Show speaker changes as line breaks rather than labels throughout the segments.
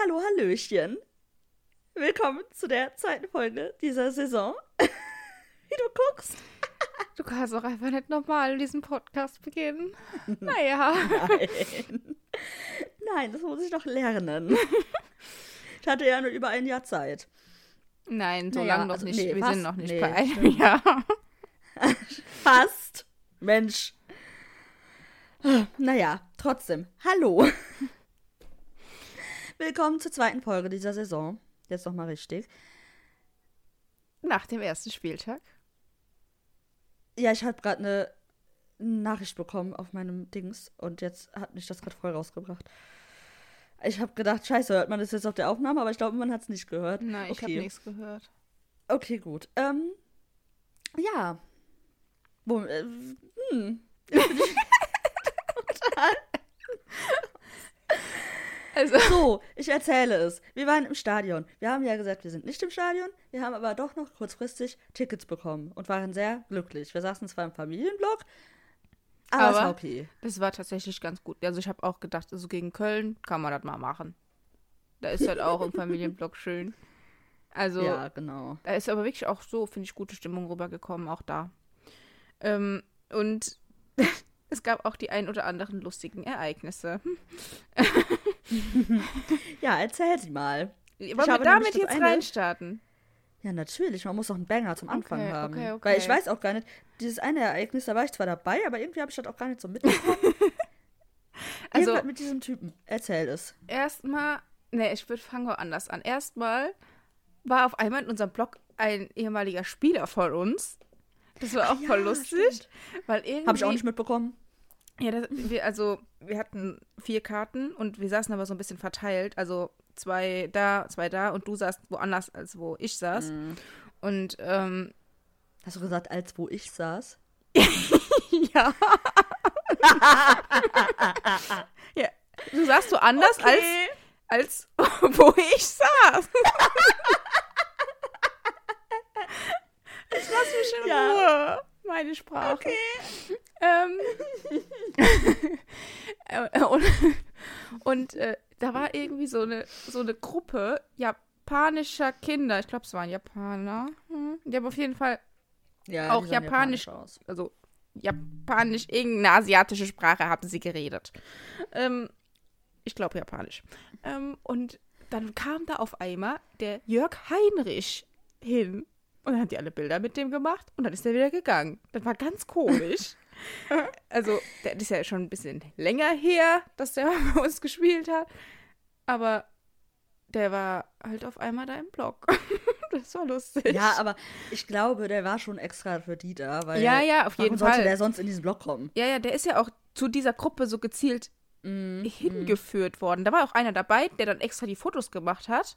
Hallo, Hallöchen. Willkommen zu der zweiten Folge dieser Saison. Wie du guckst.
Du kannst auch einfach nicht normal diesen Podcast beginnen. Naja.
Nein. Nein, das muss ich noch lernen. Ich hatte ja nur über ein Jahr Zeit.
Nein, so
Naja,
lange noch
also
nicht.
nee,
Wir
fast-
sind noch nicht
nee,
bei einem. Jahr.
Fast. Mensch. Naja, trotzdem. Hallo. Willkommen zur zweiten Folge dieser Saison. Jetzt nochmal richtig.
Nach dem ersten Spieltag.
Ja, ich habe gerade eine Nachricht bekommen auf meinem Dings und jetzt hat mich das gerade voll rausgebracht. Ich habe gedacht, scheiße, hört man das jetzt auf der Aufnahme, aber ich glaube, man hat es nicht gehört.
Nein, ich
okay.
habe nichts gehört.
Okay, gut. Ähm, ja. Wo, äh, hm.
Also,
So, ich erzähle es. Wir waren im Stadion. Wir haben ja gesagt, wir sind nicht im Stadion. Wir haben aber doch noch kurzfristig Tickets bekommen und waren sehr glücklich. Wir saßen zwar im Familienblock, aber, es
Aber-
war okay.
das war tatsächlich ganz gut. Also, ich habe auch gedacht, also gegen Köln kann man das mal machen. Da ist halt auch im Familienblock schön. Also,
Ja, genau.
Da ist aber wirklich auch so, finde ich, gute Stimmung rübergekommen, auch da. Ähm, und es gab auch die ein oder anderen lustigen Ereignisse.
Ja, erzähl sie mal.
Wollen
habe
wir damit jetzt
eine-
reinstarten?
Ja, natürlich. Man muss doch einen Banger zum Anfang
Okay,
haben.
okay, okay.
Weil ich weiß auch gar nicht, dieses eine Ereignis, da war ich zwar dabei, aber irgendwie habe ich das auch gar nicht so mitbekommen.
Also-
Irgendwas mit diesem Typen. Erzähl es.
Erstmal, ne, ich würde fangen wir anders an. Erstmal war auf einmal in unserem Blog ein ehemaliger Spieler von uns. Das war auch
ja,
voll lustig,
stimmt.
weil irgendwie
Habe ich auch nicht mitbekommen.
Ja, das, wir, also wir hatten vier Karten und wir saßen aber so ein bisschen verteilt. Also zwei da, zwei da und du saßt woanders, als wo ich saß.
Mhm.
Und ähm,
Hast du gesagt, als wo ich saß?
ja. ja. Du saßt so anders als, als wo ich saß. Ich lass mich in
Ja.
Ruhe. Meine Sprache. Ähm, äh, und und äh, da war irgendwie so eine, so eine Gruppe japanischer Kinder. Ich glaube, es waren Japaner. Die haben auf jeden Fall,
Ja,
Auch japanisch.
aus.
also japanisch, irgendeine asiatische Sprache haben sie geredet. Ähm, ich glaube Japanisch. Ähm, und dann kam da auf einmal der Jörg Heinrich hin. Und dann haben die alle Bilder mit dem gemacht und dann ist er wieder gegangen. Das war ganz komisch. also, der ist ja schon ein bisschen länger her, dass der bei uns gespielt hat. Aber der war halt auf einmal da im Blog. das war lustig.
Ja, aber ich glaube, der war schon extra für die da, weil
Ja, ja, auf
warum
jeden
sollte
Fall.
der sonst in diesen Block kommen?
Ja, ja, der ist ja auch zu dieser Gruppe so gezielt
Mhm.
hingeführt worden. Da war auch einer dabei, der dann extra die Fotos gemacht hat.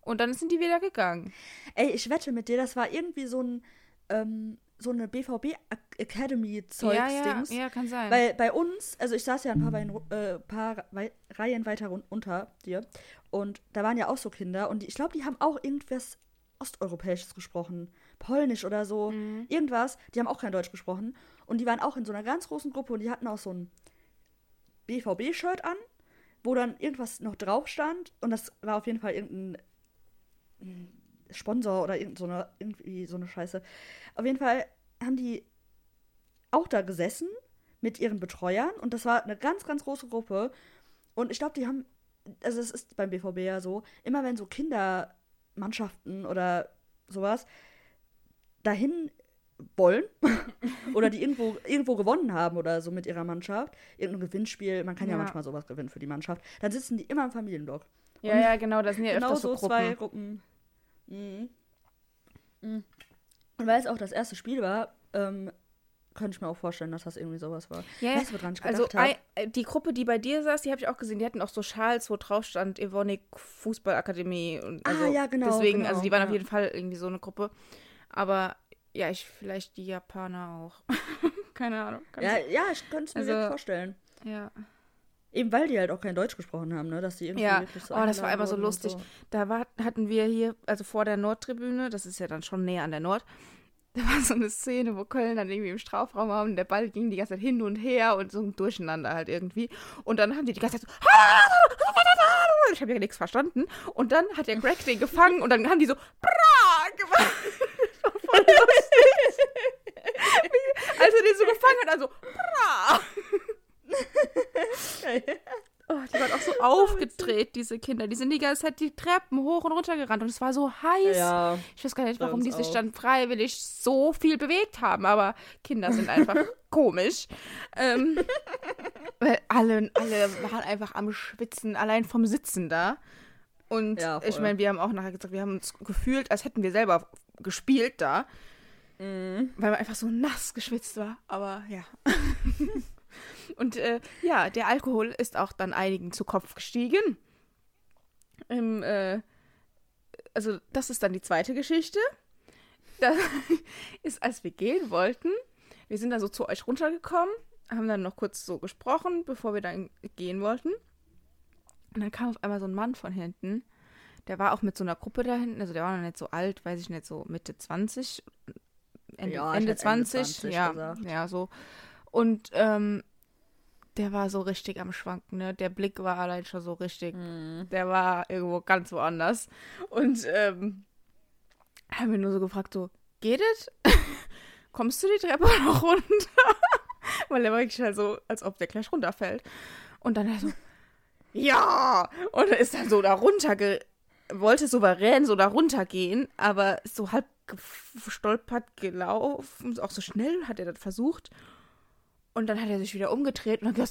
Und dann sind die wieder gegangen.
Ey, ich wette mit dir, das war irgendwie so ein ähm, so eine BVB Ac- Academy Zeugs
ja, ja,
Dings.
ja, kann sein.
Weil bei uns, also ich saß ja ein paar, Reihen, ru- äh, paar Wei- Reihen weiter unter dir und da waren ja auch so Kinder und die, ich glaube, die haben auch irgendwas Osteuropäisches gesprochen. Polnisch oder so.
Mhm.
Irgendwas. Die haben auch kein Deutsch gesprochen. Und die waren auch in so einer ganz großen Gruppe und die hatten auch so ein BVB-Shirt an, wo dann irgendwas noch drauf stand. Und das war auf jeden Fall irgendein mm, Sponsor oder irgend so eine, irgendwie so eine Scheiße. Auf jeden Fall haben die auch da gesessen mit ihren Betreuern und das war eine ganz, ganz große Gruppe. Und ich glaube, die haben, also es ist beim BVB ja so, immer wenn so Kindermannschaften oder sowas dahin wollen oder die irgendwo, irgendwo gewonnen haben oder so mit ihrer Mannschaft, irgendein Gewinnspiel, man kann ja,
Ja.
manchmal sowas gewinnen für die Mannschaft, dann sitzen die immer im Familienblock.
ja, ja, genau, das sind ja
Genau
öfters
so
so
zwei
Gruppen.
Mhm. Mhm. Und weil es auch das erste Spiel war, ähm, könnte ich mir auch vorstellen, dass das irgendwie sowas war.
Ja,
du, woran ich
Also
gedacht habe?
ei- äh, die Gruppe, die bei dir saß, die habe ich auch gesehen. Die hatten auch so Schals, wo drauf stand Evonik Fußballakademie. Und
Ah,
also
ja, genau,
Deswegen,
genau,
also die waren auf
ja.
jeden Fall irgendwie so eine Gruppe. Aber ja, ich vielleicht die Japaner auch. Keine Ahnung.
Ja, ja, ich könnte es mir
Also-
vorstellen.
ja.
Eben weil die halt auch kein Deutsch gesprochen haben, ne? Dass die irgendwie
Ja,
wirklich so
oh, das war immer so lustig. Da war, hatten wir hier, also vor der Nordtribüne, das ist ja dann schon näher an der Nord, da war so eine Szene, wo Köln dann irgendwie im Strafraum war und der Ball ging die ganze Zeit hin und her und so ein Durcheinander halt irgendwie. Und dann haben die die ganze Zeit so, ich habe ja nichts verstanden. Und dann hat der Greg den gefangen und dann haben die so gemacht. Das war voll lustig. Als er den so gefangen hat, also Bra. Oh, die waren auch so aufgedreht, diese Kinder. Die sind die ganze Zeit die Treppen hoch und runter gerannt und es war so heiß.
Ja.
Ich weiß gar nicht, warum die sich dann freiwillig so viel bewegt haben, aber Kinder sind einfach komisch. Ähm, weil alle, alle waren einfach am Schwitzen, allein vom Sitzen da. Und
Ja,
ich meine, wir haben auch nachher gesagt, wir haben uns gefühlt, als hätten wir selber gespielt da,
Mhm.
weil man einfach so nass geschwitzt war. Aber ja. Und äh, ja, der Alkohol ist auch dann einigen zu Kopf gestiegen. Im, äh, also das ist dann die zweite Geschichte. Das ist, als wir gehen wollten, wir sind dann so zu euch runtergekommen, haben dann noch kurz so gesprochen, bevor wir dann gehen wollten. Und dann kam auf einmal so ein Mann von hinten. Der war auch mit so einer Gruppe da hinten, also der war noch nicht so alt, weiß ich nicht, so Mitte 20, Ende,
Ja,
Ende
hätte Ende
20,
20
ja,
gesagt.
ja, so. Und ähm, der war so richtig am Schwanken, ne? Der Blick war allein schon so richtig,
Mhm.
der war irgendwo ganz woanders. Und ähm, haben wir nur so gefragt, so, geht es? Kommst du die Treppe noch runter? Weil er war wirklich halt so, als ob der gleich runterfällt. Und dann er so, ja! Und er ist dann so da runter, wollte souverän so da runtergehen, aber ist so halb gestolpert gelaufen, auch so schnell hat er das versucht. Und dann hat er sich wieder umgedreht und dann gesagt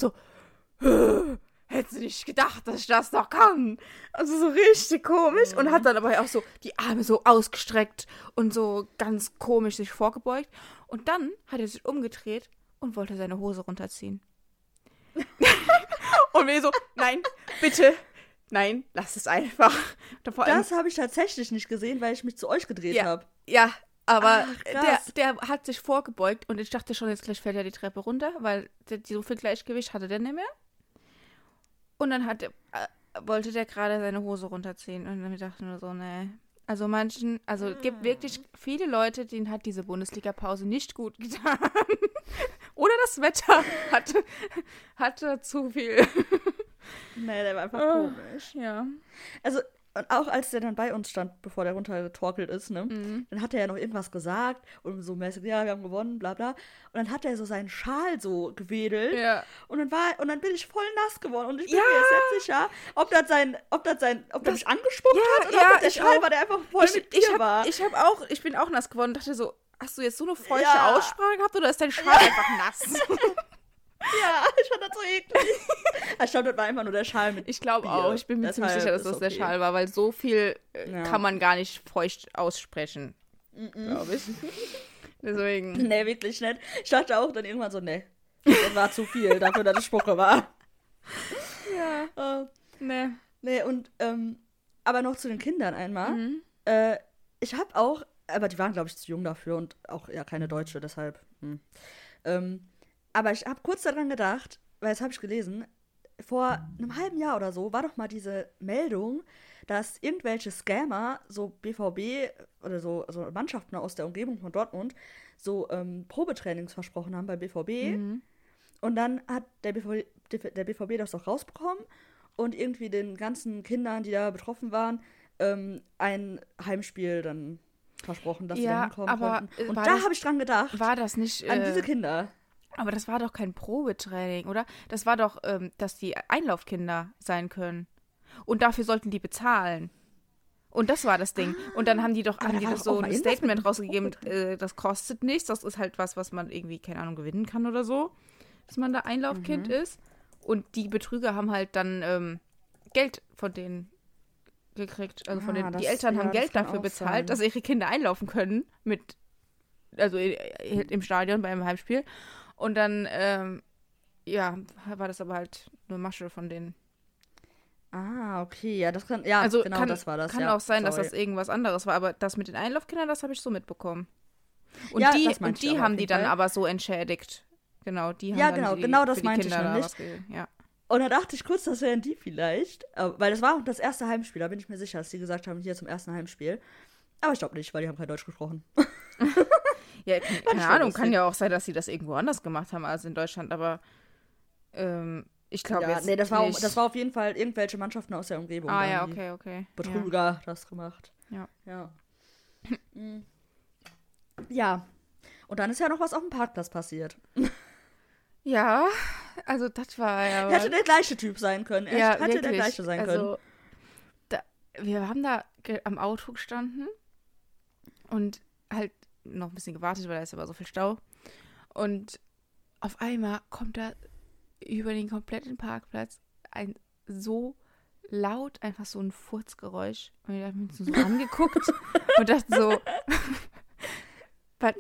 so, "Äh, hättest du nicht gedacht, dass ich das noch kann? Also so richtig komisch. Und hat dann aber auch so die Arme so ausgestreckt und so ganz komisch sich vorgebeugt. Und dann hat er sich umgedreht und wollte seine Hose runterziehen. und wir so, nein, bitte, nein, lass es einfach.
Das habe ich tatsächlich nicht gesehen, weil ich mich zu euch gedreht
Ja.
habe.
ja, aber
Ach,
der, der hat sich vorgebeugt und ich dachte schon, jetzt gleich fällt er die Treppe runter, weil der, so viel Gleichgewicht hatte der nicht mehr. Und dann hat, er- äh, wollte der gerade seine Hose runterziehen und dann dachte ich nur so, nee. Also manchen, also es gibt wirklich viele Leute, denen hat diese Bundesliga-Pause nicht gut getan. Oder das Wetter hatte, hatte zu viel.
Nee, der war einfach
Ah.
komisch.
Ja.
Also, und auch als der dann bei uns stand, bevor der runtergetorkelt ist, ne,
Mhm.
dann hat er ja noch irgendwas gesagt und so mäßig, ja, wir haben gewonnen, bla bla. Und dann hat er so seinen Schal so gewedelt.
Ja.
Und dann war, und dann bin ich voll nass geworden. Und ich bin
Ja.
mir jetzt nicht sicher, ob das sein, ob das sein, ob
Das-
mich angespuckt
Ja,
hat oder
ja,
ob das der Schal
auch.
war, der einfach voll
ich,
mit
ich
dir
hab,
war.
Ich habe auch, ich bin auch nass geworden und dachte so, hast du jetzt so eine feuchte. Aussprache gehabt oder ist dein Schal einfach nass?
ja, ich fand das so eklig. ich glaube, das war einfach nur der Schal mit
Ich glaube auch, ich bin mir ziemlich sicher, dass das der
okay.
Schal war, weil so viel äh,
Ja.
kann man gar nicht feucht aussprechen, glaube ich. Deswegen.
Nee, wirklich nicht. Ich dachte auch dann irgendwann so, nee, das war zu viel dafür, dass es Spucke war.
Ja,
Äh,
ne.
nee, und, ähm, aber noch zu den Kindern einmal.
Mhm.
Äh, ich habe auch, aber die waren, glaube ich, zu jung dafür und auch ja keine Deutsche, deshalb. Hm. Ähm, aber ich habe kurz daran gedacht, weil jetzt habe ich gelesen, vor einem halben Jahr oder so war doch mal diese Meldung, dass irgendwelche Scammer so BVB oder so also Mannschaften aus der Umgebung von Dortmund so ähm, Probetrainings versprochen haben bei BVB.
Mhm.
Und dann hat der BVB, der BVB das auch rausbekommen und irgendwie den ganzen Kindern, die da betroffen waren, ähm, ein Heimspiel dann versprochen, dass sie
Ja,
da hinkommen
aber,
konnten.
äh,
Und da
das-
habe ich dran gedacht,
War das nicht.
an
Äh,
diese Kinder.
Aber das war doch kein Probetraining, oder? Das war doch, ähm, dass die Einlaufkinder sein können. Und dafür sollten die bezahlen. Und das war das Ding. Und dann haben die doch,
aber
haben die doch so ein Statement
einem
rausgegeben, äh, das kostet nichts, das ist halt was, was man irgendwie, keine Ahnung, gewinnen kann oder so. Dass man da Einlaufkind
Mhm.
ist. Und die Betrüger haben halt dann ähm, Geld von denen gekriegt. Also von
Ah,
den,
das-
die Eltern
ja,
haben Geld dafür bezahlt,
sein.
dass ihre Kinder einlaufen können mit, also äh, im Stadion beim Heimspiel. Und dann, ähm, ja, war das aber halt nur Masche von denen.
Ah, okay, ja, das kann, ja,
also
genau,
kann,
das war das.
kann
ja,
auch sein, dass
sorry.
das irgendwas anderes war, aber das mit den Einlaufkindern, das habe ich so mitbekommen. Und
Ja,
die, und
ich
die haben die dann
Fall.
aber so entschädigt. Genau, die haben
Ja, genau,
die,
genau das meinte ich
Kinder da
nämlich.
ge- Ja.
Und da dachte ich kurz, das wären die vielleicht. äh, Weil das war auch das erste Heimspiel, da bin ich mir sicher, dass die gesagt haben, hier zum ersten Heimspiel. Aber ich glaube nicht, weil die haben kein Deutsch gesprochen.
Ja, keine, keine Ahnung, kann ja auch sein, dass sie das irgendwo anders gemacht haben als in Deutschland, aber ähm, Ich glaube
ja,
jetzt
nee, das war, das war auf jeden Fall irgendwelche Mannschaften aus der Umgebung.
Ah ja, okay, okay. Ja.
Betrüger das gemacht.
Ja.
Ja. Mm. ja. Und dann ist ja noch was auf dem Parkplatz passiert.
Ja, also das war ja.
Hätte der gleiche Typ sein können. Echt,
ja,
hätte der gleiche sein können.
also, Da, wir haben da am Auto gestanden und halt noch ein bisschen gewartet, weil da ist aber so viel Stau. Und auf einmal kommt da über den kompletten Parkplatz ein so laut, einfach so ein Furzgeräusch. Und wir haben uns so angeguckt und dachten so, was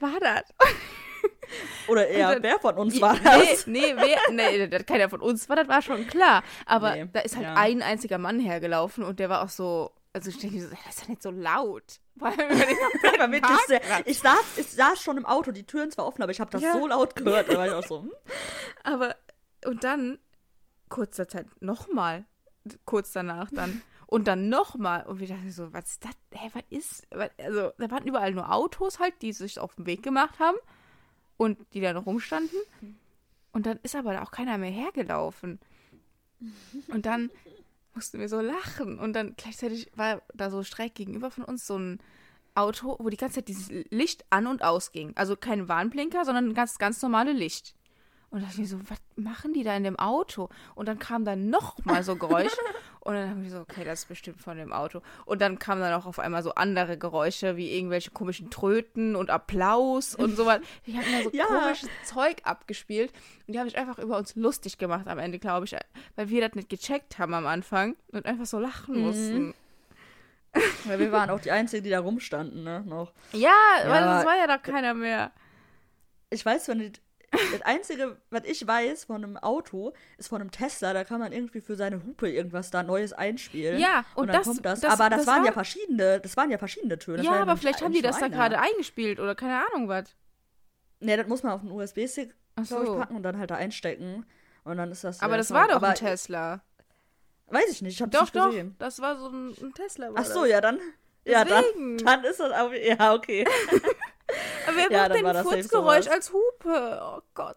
war das?
Oder eher,
dann-
wer von uns
Nee,
war
nee,
das?
nee, wer, nee, keiner von uns war, das war schon klar. Aber
Nee,
da ist halt
ja.
ein einziger Mann hergelaufen und der war auch so, also ich denke, mir so, das ist ja nicht so laut. Über den
ich, saß, ich saß schon im Auto, die Türen zwar offen, aber ich habe das
Ja.
so laut gehört. Da war ich auch so, hm?
Aber, und dann, kurzer Zeit, nochmal, kurz danach dann. Und dann nochmal. Und wir dachten so, was ist das? Hä, was ist? Was, also, da waren überall nur Autos halt, die sich auf den Weg gemacht haben und die da noch rumstanden. Und dann ist aber da auch keiner mehr hergelaufen. Und dann mussten wir so lachen. Und dann gleichzeitig war da so schräg gegenüber von uns so ein Auto, wo die ganze Zeit dieses Licht an und ausging. Also kein Warnblinker, sondern ganz, ganz normale Licht. Und da dachte ich mir so, was machen die da in dem Auto? Und dann kam da noch mal so Geräusch. und dann haben wir so, okay, das ist bestimmt von dem Auto. Und dann kamen dann auch auf einmal so andere Geräusche, wie irgendwelche komischen Tröten und Applaus und sowas. Die haben da so
Ja.
komisches Zeug abgespielt. Und die haben sich einfach über uns lustig gemacht am Ende, glaube ich. Weil wir das nicht gecheckt haben am Anfang und einfach so lachen mussten.
Weil wir waren auch die Einzigen, die da rumstanden, ne? Noch.
Ja, weil
Ja.
es war ja da keiner mehr.
Ich weiß, wenn die, das Einzige, was ich weiß von einem Auto, ist von einem Tesla. Da kann man irgendwie für seine Hupe irgendwas da Neues einspielen.
Ja, und
dann
das-
kommt das.
das-
aber das,
das
waren
war-
ja verschiedene, das waren ja verschiedene Töne.
Ja, aber vielleicht haben die das da gerade eingespielt oder keine Ahnung was.
Nee, das muss man auf einen USB-Stick, ich,
so.
packen und dann halt da einstecken. Und dann ist das.
Aber das war doch
aber,
ein Tesla.
Weiß ich nicht, ich hab's
Doch,
nicht
doch,
gesehen.
das war so ein, ein Tesla. War
Ach so, ja, dann. Ja, dann,
Deswegen.
dann ist das auch. Ja, okay.
Wer
Ja,
macht denn ein Furzgeräusch als Hupe? Oh Gott.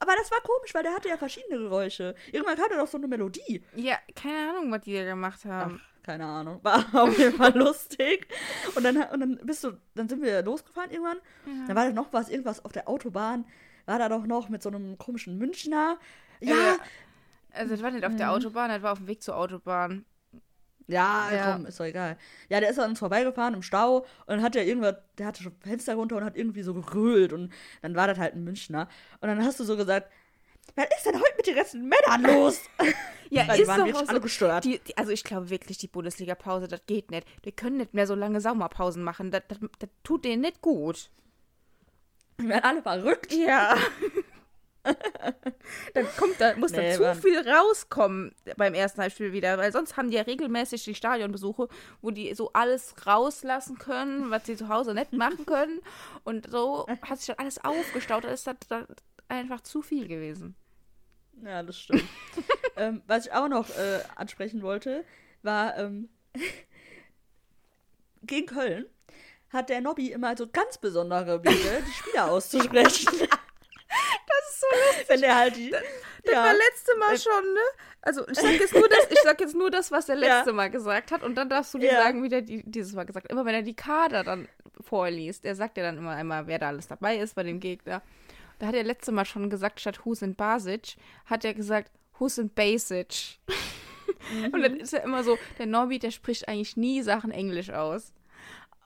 Aber das war komisch, weil der hatte ja verschiedene Geräusche. Irgendwann kam da doch so eine Melodie.
Ja, keine Ahnung, was die da gemacht haben.
Ach, keine Ahnung. War auf jeden Fall lustig. Und dann, und dann bist du, dann sind wir losgefahren irgendwann. Dann war da noch was, irgendwas auf der Autobahn. War da doch noch mit so einem komischen Münchner. Ja,
Ja. Also, das war nicht auf
Mhm.
der Autobahn, das war auf dem Weg zur Autobahn.
Ja,
Ja.
komm, ist doch egal. Ja, der ist an uns vorbeigefahren im Stau und dann hat er irgendwas, der hatte schon Fenster runter und hat irgendwie so gegrölt und dann war das halt ein Münchner. Und dann hast du so gesagt, was ist denn heute mit den ganzen Männern los?
Ja,
Weil die
ist
waren
doch so.
alle gestört.
Die, die, also, ich glaube wirklich, die Bundesliga-Pause, das geht nicht. Wir können nicht mehr so lange Sommerpausen machen. Das, das, das tut denen nicht gut.
Die werden alle verrückt.
Ja. dann kommt da, muss
Nee,
da zu viel rauskommen beim ersten Halbspiel wieder, weil sonst haben die ja regelmäßig die Stadionbesuche, wo die so alles rauslassen können, was sie zu Hause nicht machen können. Und so hat sich dann alles aufgestaut. Da ist das dann einfach zu viel gewesen.
Ja, das stimmt. ähm, was ich auch noch äh, ansprechen wollte, war ähm, gegen Köln hat der Nobby immer so ganz besondere Wege, die Spieler auszusprechen.
Das lustig.
Wenn der halt die.
Das
ja,
war letzte Mal
Äh,
schon, ne? Also ich sag jetzt nur das, ich sag jetzt nur das, was er
Ja.
letzte Mal gesagt hat, und dann darfst du dir
Ja.
sagen, wie der die, dieses Mal gesagt hat. Immer wenn er die Kader dann vorliest, er sagt ja dann immer einmal, wer da alles dabei ist bei dem Gegner. Da hat er letzte Mal schon gesagt, statt Husin Basic, hat er gesagt, Husin Basic. Und dann ist er immer so, der Norbi, der spricht eigentlich nie Sachen Englisch aus.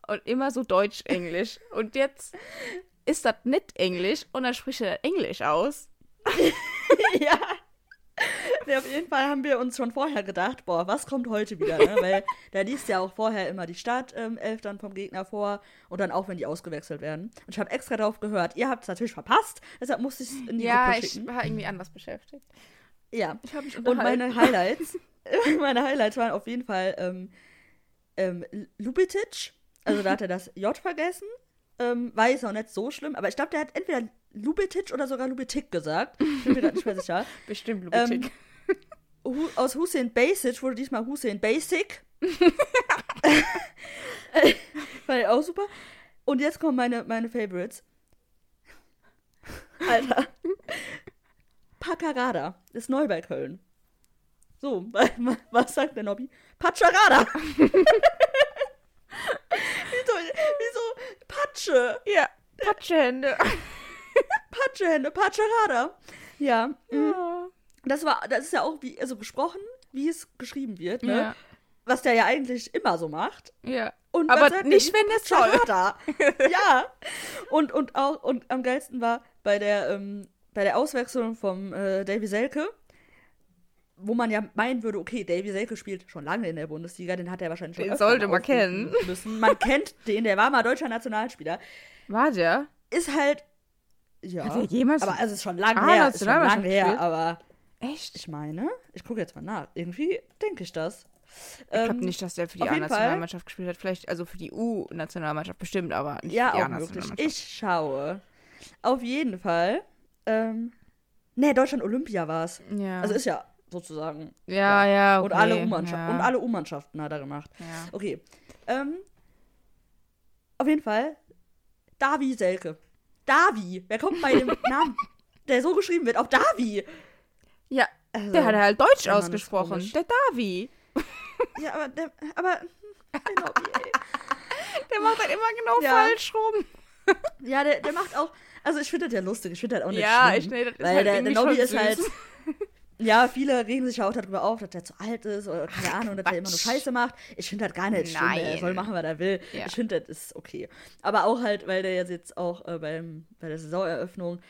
Und immer so Deutsch-Englisch. Und jetzt ist das nicht Englisch und dann spricht er Englisch aus.
ja. Nee, auf jeden Fall haben wir uns schon vorher gedacht, boah, was kommt heute wieder, ne? Weil der liest ja auch vorher immer die Startelf ähm, dann vom Gegner vor und dann auch, wenn die ausgewechselt werden. Und ich habe extra darauf gehört. Ihr habt es natürlich verpasst, deshalb musste ich es in die
Ja,
Gruppe
ich
schicken.
war irgendwie anders beschäftigt.
Ja.
Ich habe mich
Und meine Highlights, meine Highlights waren auf jeden Fall ähm, ähm, Lubitsch. Also da hat er das J vergessen. Ähm, war jetzt auch nicht so schlimm, aber ich glaube, der hat entweder Lubitsch oder sogar Lubitik gesagt. Ich bin mir grad nicht mehr sicher.
Bestimmt
Ähm,
Lubitik.
Hu aus Hussein Basic wurde diesmal Hussein Basic. Fand ich auch super. Und jetzt kommen meine, meine Favorites. Alter. Paccarada. Ist neu bei Köln. So, was sagt der Nobby? Pacharada. Patsche?
Ja, Patschehände.
Patschehände, Pacharada. Ja. mhm.
Ja.
Das war, das ist ja auch wie, also gesprochen, wie es geschrieben wird, ne?
Ja.
Was der ja eigentlich immer so macht.
ja.
Und
Aber nicht, wenn der soll.
Pacharada. ja. Und, und auch, und am geilsten war bei der, ähm, bei der Auswechslung vom äh, Davy Selke, wo man ja meinen würde, okay, Davy Selke spielt schon lange in der Bundesliga, den hat er wahrscheinlich schon
Den sollte man kennen.
Müssen. Man kennt den, der war mal deutscher Nationalspieler.
War der?
Ist halt, ja.
Hat er jemals
aber es ist schon lange
Ah,
her, ist schon lange her, aber
Echt?
ich meine, ich gucke jetzt mal nach. Irgendwie denke ich das.
Ich glaube
Ähm,
nicht, dass der für die A-Nationalmannschaft gespielt hat. Vielleicht, also für die U-Nationalmannschaft bestimmt, aber nicht
Ja,
für die
auch möglich.
A-Nationalmannschaft.
Ich schaue. Auf jeden Fall. Ähm, ne, Deutschland Olympia war es.
Ja.
Also ist ja sozusagen.
ja, ja, okay.
Und alle U-Mannschaften.
ja.
Und alle U-Mannschaften hat er gemacht.
Ja.
Okay. Ähm, auf jeden Fall. Davi Selke. Davi. Wer kommt bei dem Namen, der so geschrieben wird, auf Davi?
ja,
Also,
der hat halt Deutsch ausgesprochen. Der Davi.
Ja, aber der, aber der Nobby, ey.
Der macht halt immer genau
Ja.
falsch rum.
Ja, der, der macht auch. Also ich finde das ja lustig. Ich finde das auch nicht
Ja,
schlimm.
ich nee, das ist
Weil
halt
der, der Nobby ist halt. Ja, viele regen sich ja auch darüber auf, dass der zu alt ist oder keine Ahnung, dass der immer nur
Quatsch.
Scheiße macht. Ich finde das gar nicht schlimm. Er
Nein.
soll machen, was er will.
Ja.
Ich finde, das ist okay. Aber auch halt, weil der jetzt, auch äh, beim, bei der Saisoneröffnung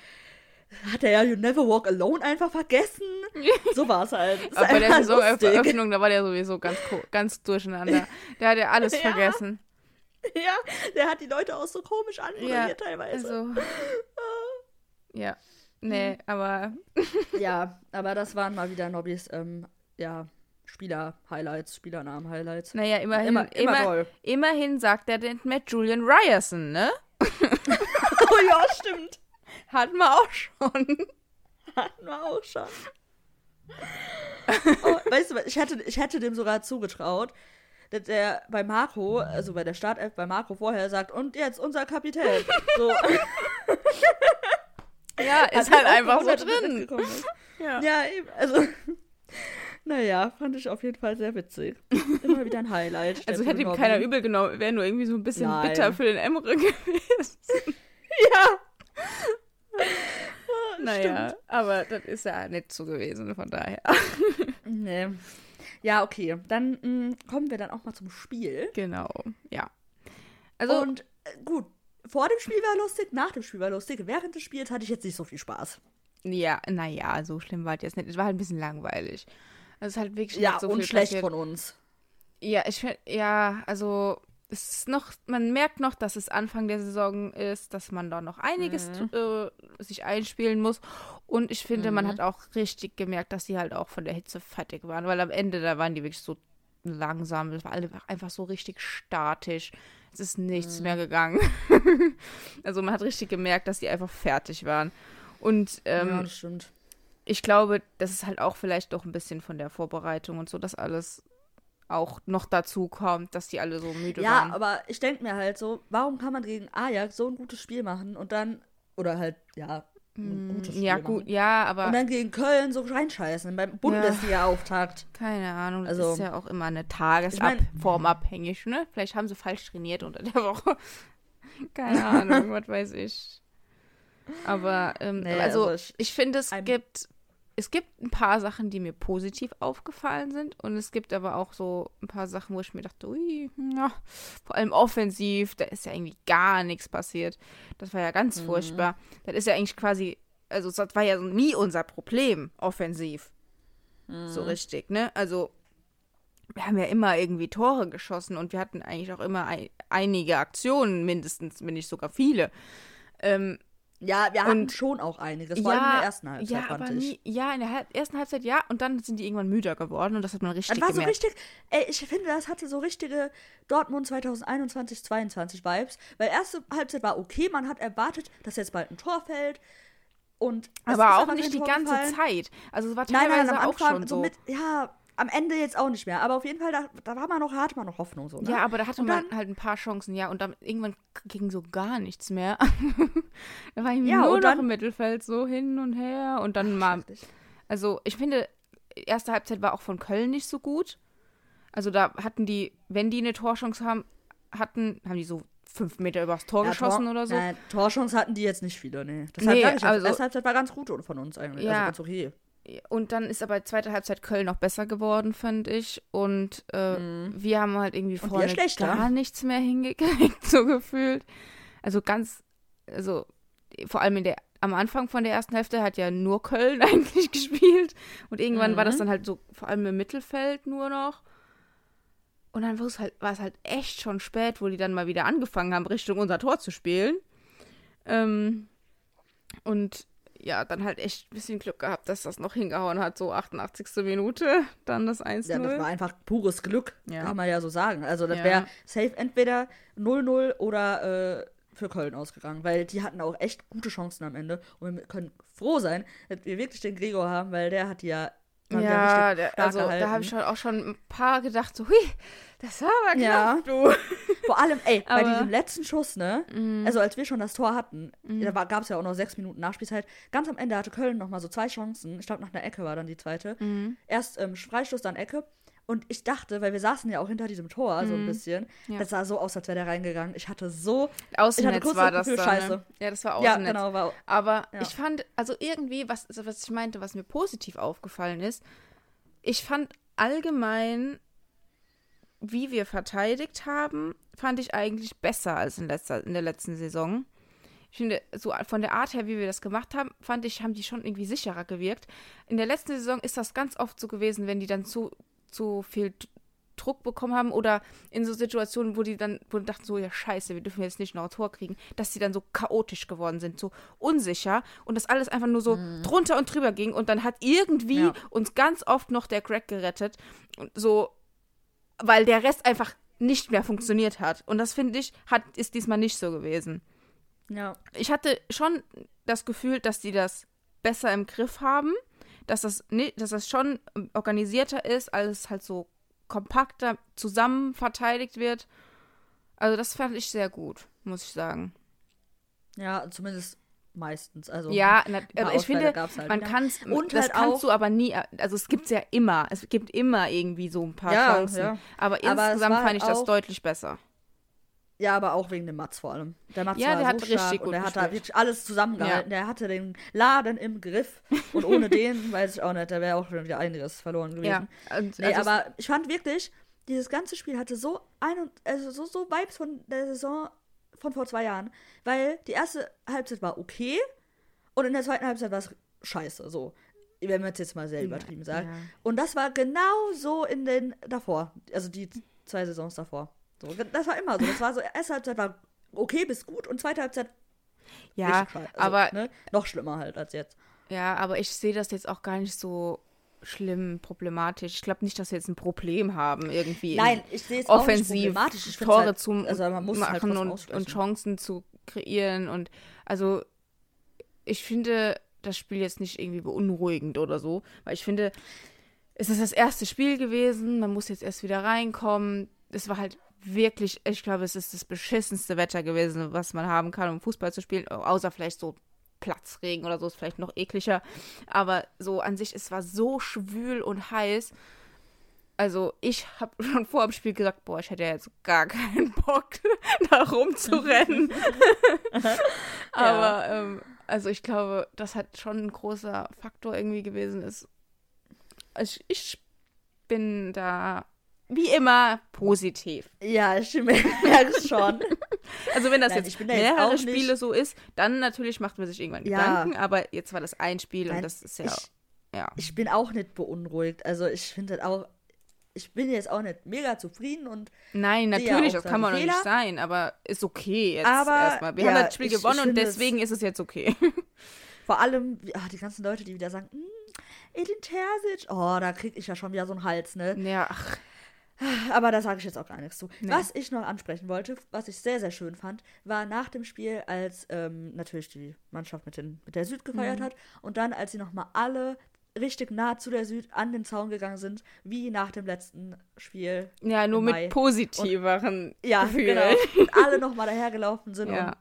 hat er ja You Never Walk Alone einfach vergessen. so war es halt.
Aber bei der. Saisoneröffnung, da war der sowieso ganz, ganz durcheinander. Der hat ja alles
Ja.
vergessen.
Ja, der hat die Leute auch so komisch
Ja,
anmoderiert teilweise.
also. Ja. Nee, aber
Ja, aber das waren mal wieder Nobbys, ähm, ja, Spieler-Highlights, Spielernamen-Highlights.
naja, immerhin,
Immer- immer
immer,
toll.
immerhin sagt er den mit Julian Ryerson, ne?
Oh ja, stimmt.
Hatten wir auch schon.
Hatten wir auch schon. Oh, weißt du, ich hätte, ich hätte dem sogar zugetraut, dass der bei Marco, also bei der Startelf bei Marco vorher sagt, und jetzt unser Kapitän. So,
Ja, ist halt einfach so drin.
ist.
Ja.
Ja, eben, also, naja, fand ich auf jeden Fall sehr witzig. Immer wieder ein Highlight.
Also hätte ihm keiner übel genommen, wäre nur irgendwie so ein bisschen
Nein.
bitter für den Emre gewesen.
Ja.
Naja, aber das ist ja nicht so gewesen, von daher.
Nee. Ja, okay. Dann mh, kommen wir dann auch mal zum Spiel.
Genau, ja. Also,
und äh, gut, vor dem Spiel war lustig, nach dem Spiel war lustig. Während des Spiels hatte ich jetzt nicht so viel Spaß.
ja, naja, so schlimm war es jetzt nicht. Es war halt ein bisschen langweilig. Also, es ist halt wirklich
Ja,
nicht so
und schlecht
passiert.
von uns.
Ja, ich ja, also es ist noch, man merkt noch, dass es Anfang der Saison ist, dass man da noch einiges
Mhm.
äh, sich einspielen muss. Und ich finde, man
Mhm.
hat auch richtig gemerkt, dass sie halt auch von der Hitze fertig waren, weil am Ende, da waren die wirklich so langsam, es war alle einfach so richtig statisch. Es ist nichts
Mhm.
mehr gegangen. also man hat richtig gemerkt, dass die einfach fertig waren. Und ähm,
ja, das stimmt.
ich glaube, das ist halt auch vielleicht doch ein bisschen von der Vorbereitung und so, dass alles auch noch dazu kommt, dass die alle so müde
Ja,
waren.
aber ich denke mir halt so, warum kann man gegen Ajax so ein gutes Spiel machen und dann, oder halt, ja, ein gutes Spiel
ja,
machen.
gut, ja, aber
Und dann gegen Köln so reinscheißen beim Bundesliga-Auftakt.
keine Ahnung, das
Also-
ist ja auch immer eine Tagesform abhängig, ne? Vielleicht haben sie falsch trainiert unter der Woche. Keine Ahnung, was weiß ich. Aber ähm,
Nee,
also,
also
ich,
ich-
finde, es
I'm-
gibt es gibt ein paar Sachen, die mir positiv aufgefallen sind und es gibt aber auch so ein paar Sachen, wo ich mir dachte, ui, ja, vor allem offensiv, da ist ja irgendwie gar nichts passiert. Das war ja ganz
Mhm.
furchtbar. Das ist ja eigentlich quasi, also das war ja nie unser Problem, offensiv.
Mhm.
So richtig, ne? Also wir haben ja immer irgendwie Tore geschossen und wir hatten eigentlich auch immer ein, einige Aktionen, mindestens, wenn nicht sogar viele. Ähm,
Ja, wir hatten
Und-
schon auch einiges, vor allem in der ersten Halbzeit,
ja,
fand ich.
nie, ja, in der Halb ersten Halbzeit ja, und dann sind die irgendwann müder geworden und das hat man richtig
Das war so
gemerkt.
richtig, ey, ich finde, das hatte so richtige Dortmund 2021, 22 Vibes, weil erste Halbzeit war okay, man hat erwartet, dass jetzt bald ein Tor fällt und
aber auch nicht die ganze. Zeit. Also es war
Nein,
teilweise
nein, am
auch
Anfang
schon
so
so.
mit, ja, am Ende jetzt auch nicht mehr. Aber auf jeden Fall, da, da war man noch, hatte man noch Hoffnung. So, ne?
Ja, aber da hatte
Und
man
dann-
halt ein paar Chancen, ja. Und dann irgendwann ging so gar nichts mehr. da war ich
Ja,
nur noch
dann-
im Mittelfeld so hin und her. Und dann mal. Also, ich finde, erste Halbzeit war auch von Köln nicht so gut. Also, da hatten die, wenn die eine Torchance haben, hatten, haben die so fünf Meter übers Tor
Ja,
geschossen
Tor,
oder so.
Nein, Torchancen hatten die jetzt nicht viele, nee. Deshalb
Nee,
ich,
also-
also, erste Halbzeit war ganz gut von uns eigentlich.
Ja.
Also ganz okay.
Und dann ist aber zweite Halbzeit Köln noch besser geworden, fand ich. Und äh, wir haben halt irgendwie
Mhm.
vorne gar nichts mehr hingekriegt, so gefühlt. Also ganz, also vor allem in der, am Anfang von der ersten Hälfte hat ja nur Köln eigentlich gespielt. Und irgendwann war das
Mhm.
dann halt so, vor allem im Mittelfeld nur noch. Und dann war es halt, war es halt echt schon spät, wo die dann mal wieder angefangen haben, Richtung unser Tor zu spielen. Ähm, und ja, dann halt echt ein bisschen Glück gehabt, dass das noch hingehauen hat, so 88. Minute, dann das 1-0.
Ja, das war einfach pures Glück,
Ja.
kann man ja so sagen. Also das
Ja.
wäre safe entweder 0-0 oder äh, für Köln ausgegangen, weil die hatten auch echt gute Chancen am Ende. Und wir können froh sein, dass wir wirklich den Gregor haben, weil der hat ja mal
ja, der, also da
gehalten.
habe ich schon auch schon ein paar gedacht, so, hui, das war aber
Ja.
knapp, du.
Vor allem, ey, bei
Aber- Mhm.
diesem letzten Schuss, ne? Also als wir schon das Tor hatten, da gab es ja auch noch sechs Minuten Nachspielzeit. Ganz am Ende hatte Köln noch mal so zwei Chancen. Ich glaube, nach einer Ecke war dann die zweite.
Mhm.
Erst ähm, Freistoß, dann Ecke. Und ich dachte, weil wir saßen ja auch hinter diesem Tor so ein bisschen,
Mhm. Ja.
das sah so aus, als wäre der reingegangen. Ich hatte so.
Außennetz
kurz
war
das Gefühl, scheiße.
Ne? Ja, das war
Ja,
Außennetz.
genau, war.
Aber
Ja.
ich fand, also irgendwie, was, also was ich meinte, was mir positiv aufgefallen ist, ich fand allgemein, wie wir verteidigt haben, fand ich eigentlich besser als in, letzter, in der letzten Saison. Ich finde, so von der Art her, wie wir das gemacht haben, fand ich, haben die schon irgendwie sicherer gewirkt. In der letzten Saison ist das ganz oft so gewesen, wenn die dann zu, zu viel Druck bekommen haben oder in so Situationen, wo die dann, wo die dachten so, ja scheiße, wir dürfen jetzt nicht noch ein Tor kriegen, dass die dann so chaotisch geworden sind, so unsicher und das alles einfach nur so drunter und drüber ging und dann hat irgendwie
Ja.
uns ganz oft noch der Crack gerettet und so, weil der Rest einfach nicht mehr funktioniert hat. Und das finde ich, hat, ist diesmal nicht so gewesen
Ja.
ich hatte schon das Gefühl, dass die das besser im Griff haben, dass das, ni- dass das schon organisierter ist, alles halt so kompakter zusammen verteidigt wird. Also das fand ich sehr gut, muss ich sagen.
Ja, zumindest meistens. Also,
Ja, na, aber ich finde,
halt
man
wieder.
kann es, das
halt
kannst
auch-
du aber nie, also es gibt ja immer, es gibt immer irgendwie so ein paar
Ja,
Chancen.
ja.
Aber
Aber es
insgesamt fand ich das deutlich besser.
Ja, aber auch wegen dem Mats vor allem. Der Mats
Ja,
war
der
so
hat richtig
stark
gut
und der hat da wirklich alles zusammengehalten. Der hatte den Laden im Griff und ohne den, weiß ich auch nicht, da wäre auch schon wieder einiges verloren gewesen.
Ja, und
Nee,
also
aber ich fand wirklich, dieses ganze Spiel hatte so ein und also so, so Vibes von der Saison von vor zwei Jahren. Weil die erste Halbzeit war okay und in der zweiten Halbzeit war es scheiße. So. Wenn man es jetzt mal sehr übertrieben sagt.
ja.
Und das war genau so in den davor. Also die zwei Saisons davor. So, das war immer so. Das war so, erste Halbzeit war okay bis gut und zweite Halbzeit
ja.
Also,
aber
ne, noch schlimmer halt als jetzt.
Ja, aber ich sehe das jetzt auch gar nicht so schlimm, problematisch. Ich glaube nicht, dass wir jetzt ein Problem haben, irgendwie
Nein, ich sehe es auch nicht
offensiv
problematisch. Ich
Tore
halt,
zu
also man halt
machen
trotzdem
und, und Chancen zu kreieren. Und also ich finde das Spiel jetzt nicht irgendwie beunruhigend oder so, weil ich finde, es ist das erste Spiel gewesen, man muss jetzt erst wieder reinkommen. Es war halt wirklich, ich glaube, es ist das beschissenste Wetter gewesen, was man haben kann, um Fußball zu spielen, außer vielleicht so Platzregen oder so ist vielleicht noch ekliger. Aber so an sich, es war so schwül und heiß. Also ich habe schon vor dem Spiel gesagt, boah, ich hätte ja jetzt gar keinen Bock, da rumzurennen. Aber ähm, also ich glaube, das hat schon ein großer Faktor irgendwie gewesen ist. Ich, ich bin da wie immer positiv.
Ja, ich merke es schon.
Also wenn das
Nein,
jetzt
ich da jetzt
mehrere
nicht-
Spiele so ist, dann natürlich macht man sich irgendwann
Ja.
Gedanken, aber jetzt war das ein Spiel und
Nein,
das ist ja,
ich-
ja.
Ich bin auch nicht beunruhigt. Also ich finde das auch, ich bin jetzt auch nicht mega zufrieden und
Nein,
ja
natürlich, das kann man
seine
nicht
Fehler.
sein, aber ist okay jetzt
Aber,
erstmal. Wir
ja,
haben das Spiel
ich- ich
gewonnen und
finde es-
deswegen ist es jetzt okay.
vor allem ach, die ganzen Leute, die wieder sagen, "Hm, Edin Terzic, oh, da krieg ich ja schon wieder so einen Hals, ne?
ja, ach,
Aber da sage ich jetzt auch gar nichts zu.
Nee.
Was ich noch ansprechen wollte, was ich sehr, sehr schön fand, war nach dem Spiel, als ähm, natürlich die Mannschaft mit, den, mit der Süd gefeiert
Mhm.
hat und dann, als sie nochmal alle richtig nah zu der Süd an den Zaun gegangen sind, wie nach dem letzten Spiel.
Ja, nur mit positiveren
Ja,
Gefühlen.
genau. Und alle nochmal dahergelaufen sind
Ja.
und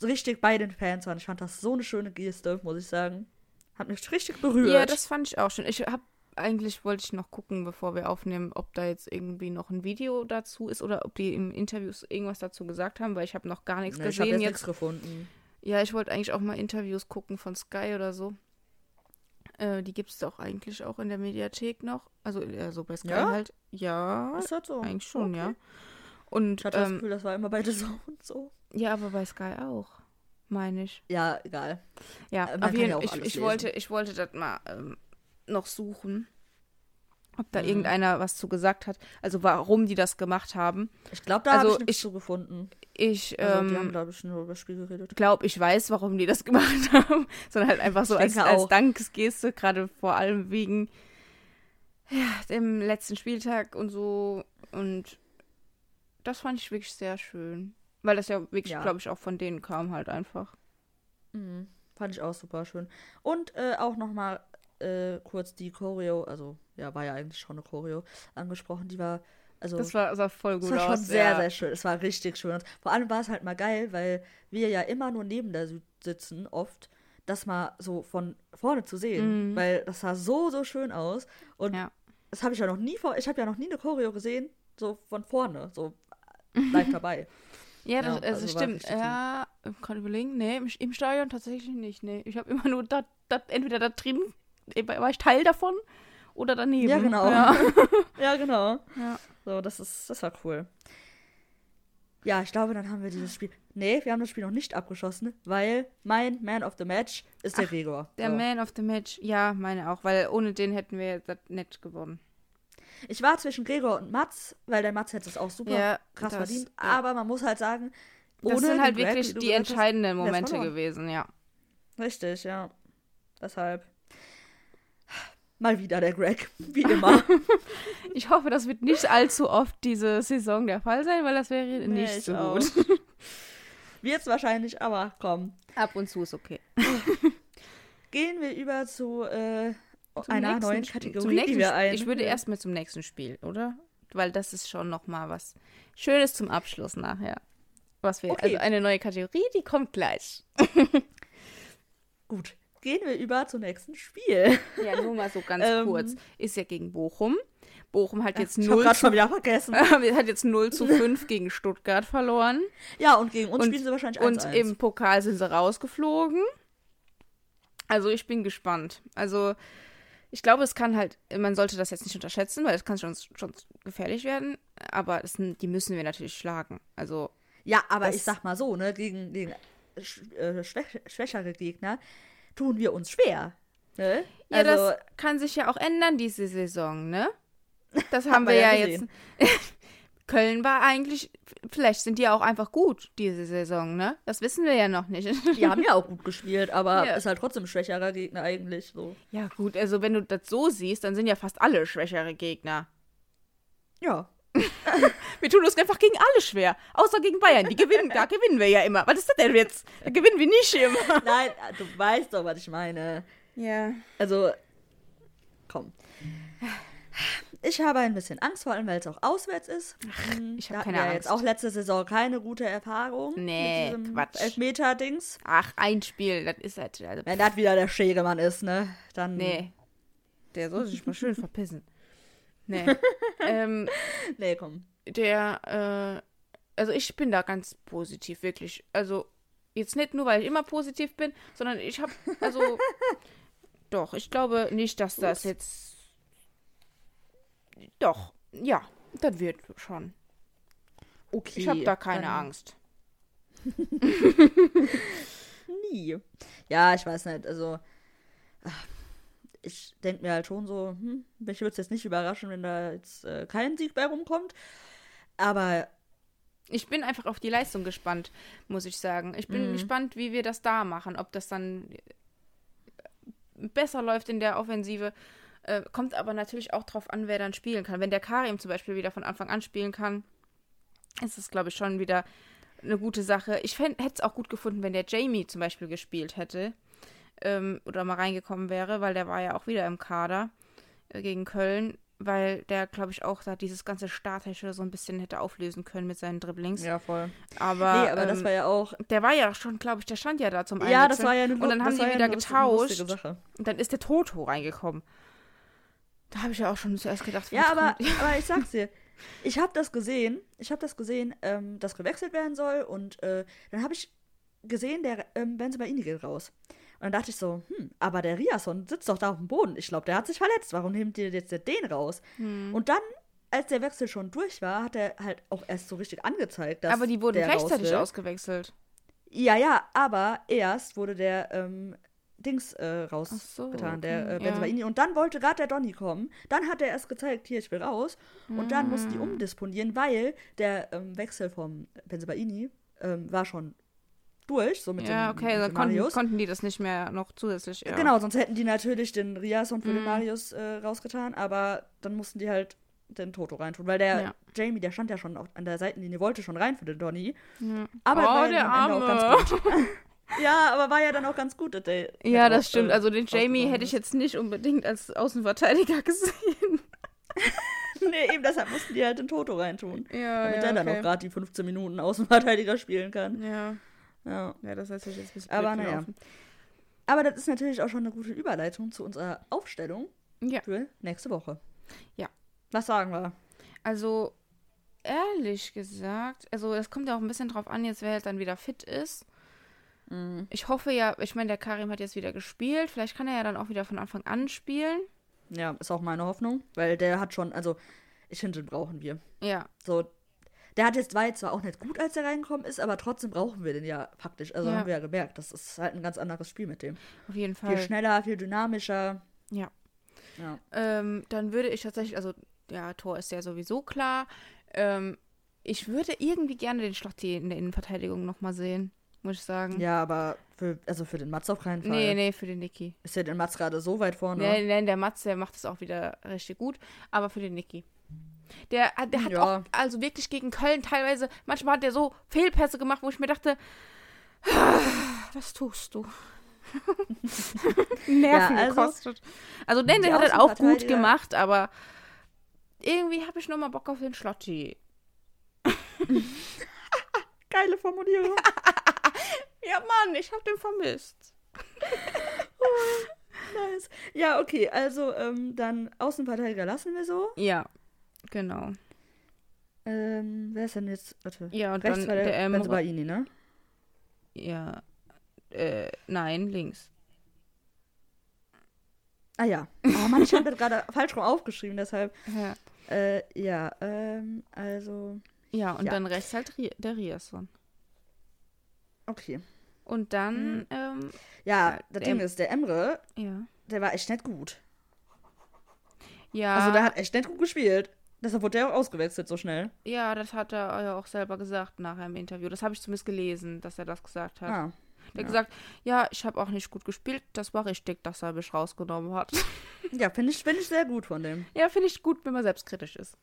so richtig bei den Fans waren. Ich fand das so eine schöne Geste, muss ich sagen. Hat mich richtig berührt.
Ja, das fand ich auch schön. Ich hab eigentlich wollte ich noch gucken, bevor wir aufnehmen, ob da jetzt irgendwie noch ein Video dazu ist oder ob die im Interviews irgendwas dazu gesagt haben, weil ich habe noch gar nichts
Nee, ich habe
gesehen
jetzt nichts gefunden.
Ja, ich wollte eigentlich auch mal Interviews gucken von Sky oder so. Äh, die gibt es doch eigentlich auch in der Mediathek noch. Also äh, so bei Sky
Ja?
halt. Ja,
Ist das so?
eigentlich schon,
Okay.
ja. Und
Ich hatte das
ähm,
Gefühl, das war immer bei The Zone und so.
ja, aber bei Sky auch, meine ich.
Ja, egal.
Ja,
Äh, man
auf jeden
ja auch
ich, ich wollte, ich wollte das mal ähm, noch suchen, ob da
Mhm.
irgendeiner was zu gesagt hat. Also warum die das gemacht haben.
Ich glaube, da
Also,
habe ich nichts
ich-
zu gefunden.
Ich
Also, die haben,
ähm,
glaube ich, nur über das Spiel geredet.
glaube, ich weiß, warum die das gemacht haben, sondern halt einfach so
Ich
als, als. Dankesgeste, gerade vor allem wegen ja, dem letzten Spieltag und so. Und das fand ich wirklich sehr schön. Weil das ja wirklich,
Ja.
glaube ich, auch von denen kam halt einfach.
Mhm. Fand ich auch super schön. Und äh, auch nochmal äh, kurz die Choreo, also ja, war ja eigentlich schon eine Choreo, angesprochen. Die war, also
Das war, sah voll gut
Das war
aus.
schon sehr,
ja.
sehr schön. Es war richtig schön. Und vor allem war es halt mal geil, weil wir ja immer nur neben der Süd sitzen, oft, das mal so von vorne zu sehen.
Mhm.
Weil das sah so, so schön aus. Und
Ja.
das habe ich ja noch nie vor. Ich habe ja noch nie eine Choreo gesehen, so von vorne, so live dabei.
Ja, das,
Ja,
also,
also
stimmt. Ja, ich kann überlegen. Nee, im, im Stadion tatsächlich nicht. Nee, ich habe immer nur da, da, entweder da drin, war ich Teil davon oder daneben.
Ja, genau.
Ja.
ja, genau.
Ja.
So, das ist, das war cool. Ja, ich glaube, dann haben wir dieses Spiel. Nee, wir haben das Spiel noch nicht abgeschossen, weil mein Man of the Match ist der Gregor.
Der
so.
Man of the Match, ja, meine auch, weil ohne den hätten wir das nicht gewonnen.
Ich war zwischen Gregor und Mats, weil der Mats hätte es auch super
Ja,
krass
das-
verdient.
ja.
Aber man muss halt sagen,
Das
ohne
sind halt
Greg,
wirklich die entscheidenden Momente gewesen, ja.
Richtig, ja. Deshalb. Mal wieder der Greg, wie immer.
Ich hoffe, das wird nicht allzu oft diese Saison der Fall sein, weil das wäre
Nee,
nicht
ich
so
auch.
gut.
Wird's wahrscheinlich, aber komm.
Ab und zu ist okay.
Gehen wir über zu äh, einer
nächsten
neuen Kategorie, die wir ein.
Ich würde erstmal zum nächsten Spiel, oder? Weil das ist schon noch mal was Schönes zum Abschluss nachher. Was wir,
Okay.
also eine neue Kategorie, die kommt gleich.
Gut. Gehen wir über zum nächsten Spiel.
Ja, nur mal so ganz
Ähm.
kurz. Ist ja gegen Bochum. Bochum hat jetzt
ich habe
0
gerade
zu,
schon wieder vergessen.
hat jetzt 0 zu 5 gegen Stuttgart verloren.
Ja, und gegen uns
Und-
spielen sie wahrscheinlich
Und
1-1.
im Pokal sind sie rausgeflogen. Also ich bin gespannt. Also ich glaube, es kann halt, man sollte das jetzt nicht unterschätzen, weil es kann schon, schon gefährlich werden. Aber es, die müssen wir natürlich schlagen. Also
Ja, aber
Das-
ich sag mal so, ne, gegen, gegen äh, schwäch schwächere Gegner tun wir uns schwer. Ne?
ja,
also,
das kann sich ja auch ändern diese Saison, ne? Das haben
wir
wir
ja
ja jetzt. Köln war eigentlich, vielleicht sind die auch einfach gut diese Saison, ne? Das wissen wir ja noch nicht.
die haben ja auch gut gespielt, aber
Ja.
ist halt trotzdem schwächerer Gegner eigentlich. So.
Ja, gut, also wenn du das so siehst, dann sind ja fast alle schwächere Gegner.
Ja.
Wir tun uns einfach gegen alle schwer. Außer gegen Bayern. Die gewinnen, da gewinnen wir ja immer. Was ist das denn jetzt? Da gewinnen wir nicht immer.
Nein, du weißt doch, was ich meine.
Ja.
Also, komm. Ich habe ein bisschen Angst, vor allem weil es auch auswärts ist. Hm,
ich hab
da hatten
keine
wir
Angst.
jetzt auch letzte Saison keine gute Erfahrung
Nee, Quatsch.
Elfmeter-Dings.
Ach, ein Spiel, das ist halt. Also,
Wenn das wieder der Schegemann ist, ne? Dann.
nee. Der soll sich mal schön verpissen. Nee. ähm,
Nee, komm.
der, äh, also ich bin da ganz positiv, wirklich. Also, jetzt nicht nur, weil ich immer positiv bin, sondern ich habe, also, doch, ich glaube nicht, dass das
Ups.
jetzt, doch, ja, das wird schon.
Okay.
Ich habe da keine
dann
Angst.
Nie. Ja, ich weiß nicht. Also, ach, ich denke mir halt schon so, hm, mich würde es jetzt nicht überraschen, wenn da jetzt äh, kein Sieg bei rumkommt. Aber
Ich bin einfach auf die Leistung gespannt, muss ich sagen. Ich bin
Mhm.
gespannt, wie wir das da machen. Ob das dann besser läuft in der Offensive. Äh, kommt aber natürlich auch drauf an, wer dann spielen kann. Wenn der Karim zum Beispiel wieder von Anfang an spielen kann, ist es, glaube ich, schon wieder eine gute Sache. Ich hätte es auch gut gefunden, wenn der Jamie zum Beispiel gespielt hätte. Ähm, oder mal reingekommen wäre, weil der war ja auch wieder im Kader äh, gegen Köln, weil der, glaube ich, auch da dieses ganze Statische so ein bisschen hätte auflösen können mit seinen Dribblings.
Ja, voll.
Aber,
nee, aber
ähm,
das war ja auch.
der war ja schon, glaube ich, der stand ja da zum
Ja, das
Einwechseln.
war ja eine
Und dann haben die
ja
wieder
lustige
getauscht. Und dann ist der Toto reingekommen. Da habe ich ja auch schon zuerst gedacht,
Ja, aber, aber ich sag's dir, ich habe das gesehen, ich habe das gesehen, ähm, dass gewechselt werden soll und äh, dann habe ich gesehen, der ähm, Benzibaini geht raus. Und dann dachte ich so, hm, aber der Riasson sitzt doch da auf dem Boden. Ich glaube, der hat sich verletzt. Warum nehmt ihr jetzt den raus?
Hm.
Und dann, als der Wechsel schon durch war, hat er halt auch erst so richtig angezeigt, dass
aber die wurden gleichzeitig ausgewechselt.
Ja, ja, aber erst wurde der ähm, Dings äh,
Ach so,
rausgetan, der äh,
ja.
Benzibaini. Und dann wollte gerade der Donny kommen. Dann hat er erst gezeigt, hier, ich will raus. Und dann mussten die umdisponieren, weil der ähm, Wechsel vom Benzibaini ähm, war schon durch, so mit
ja,
dem,
okay,
mit
dann
dem
konnten,
Marius.
konnten die das nicht mehr noch zusätzlich. Ja.
Genau, sonst hätten die natürlich den Rias und für den
Mhm.
Marius äh, rausgetan, aber dann mussten die halt den Toto reintun, weil der
Ja.
Jamie, der stand ja schon auf, an der Seitenlinie, wollte schon rein für den Donny.
Ja.
Aber
Oh,
war ja
der
Ende auch
Arme.
ganz gut. ja, aber war ja dann auch ganz gut, dass der.
Ja, das
auch,
stimmt.
äh,
Also den Jamie hätte ich jetzt nicht unbedingt als Außenverteidiger gesehen.
nee, eben deshalb mussten die halt den Toto reintun.
Ja,
damit
ja,
der dann
okay.
auch gerade die 15 Minuten Außenverteidiger spielen kann.
Ja,
Ja.
ja, das heißt, ich jetzt ein bisschen
Aber naja. Aber das ist natürlich auch schon eine gute Überleitung zu unserer Aufstellung
Ja,
für nächste Woche.
Ja.
Was sagen wir?
also ehrlich gesagt, also das kommt ja auch ein bisschen drauf an, jetzt wer halt dann wieder fit ist.
Mhm.
Ich hoffe ja, ich meine, der Karim hat jetzt wieder gespielt. Vielleicht kann er ja dann auch wieder von Anfang an spielen.
Ja, ist auch meine Hoffnung, weil der hat schon, also ich finde, den brauchen wir.
Ja,
So, der hat jetzt, war jetzt zwar auch nicht gut, als er reingekommen ist, aber trotzdem brauchen wir den ja faktisch. Also
Ja.
haben wir ja gemerkt, das ist halt ein ganz anderes Spiel mit dem.
auf jeden
Viel
Fall.
schneller, viel dynamischer.
Ja.
Ja.
Ähm, dann würde ich tatsächlich, also ja, Tor ist ja sowieso klar. Ähm, ich würde irgendwie gerne den Schlotti in der Innenverteidigung nochmal sehen, muss ich sagen.
Ja, aber für, also für den Mats auf keinen Fall.
Nee, nee, für den Niki.
Ist ja der Mats gerade so weit vorne.
Nee, nee, der Mats, der macht es auch wieder richtig gut, aber für den Niki. Der, der hat
Ja.
auch, also wirklich gegen Köln teilweise, manchmal hat der so Fehlpässe gemacht, wo ich mir dachte, was tust du? Nerven
Ja, also,
gekostet. Also, den, den hat er auch gut gemacht, aber irgendwie habe ich noch mal Bock auf den Schlotti.
Geile Formulierung.
Ja, Mann, ich habe den vermisst.
nice. Ja, okay, also ähm, dann Außenverteidiger lassen wir so.
Ja, genau.
Ähm, wer ist denn jetzt? Warte.
Ja, und
Rechts
dann
war der,
der Emre.
Benzibaini, ne?
Ja. Äh, nein, links.
Ah ja. Oh Mann, ich habe das gerade falsch rum aufgeschrieben, deshalb.
Ja.
Äh, ja, ähm, also.
Ja, und
Ja.
dann rechts halt Ri der Riasson.
Okay.
Und dann, ähm,
Ja, das
der-
Ding ist, der Emre,
ja.
der war echt nicht gut.
Ja,
Also der hat echt nicht gut gespielt. Deshalb wurde der auch ausgewechselt so schnell.
ja, das hat er ja auch selber gesagt nachher im Interview. Das habe ich zumindest gelesen, dass er das gesagt hat.
Ah.
Der hat
ja.
gesagt, ja, ich habe auch nicht gut gespielt. Das war richtig, dass er mich rausgenommen hat.
Ja, finde ich, find ich sehr gut von dem.
ja, finde ich gut, wenn man selbstkritisch ist.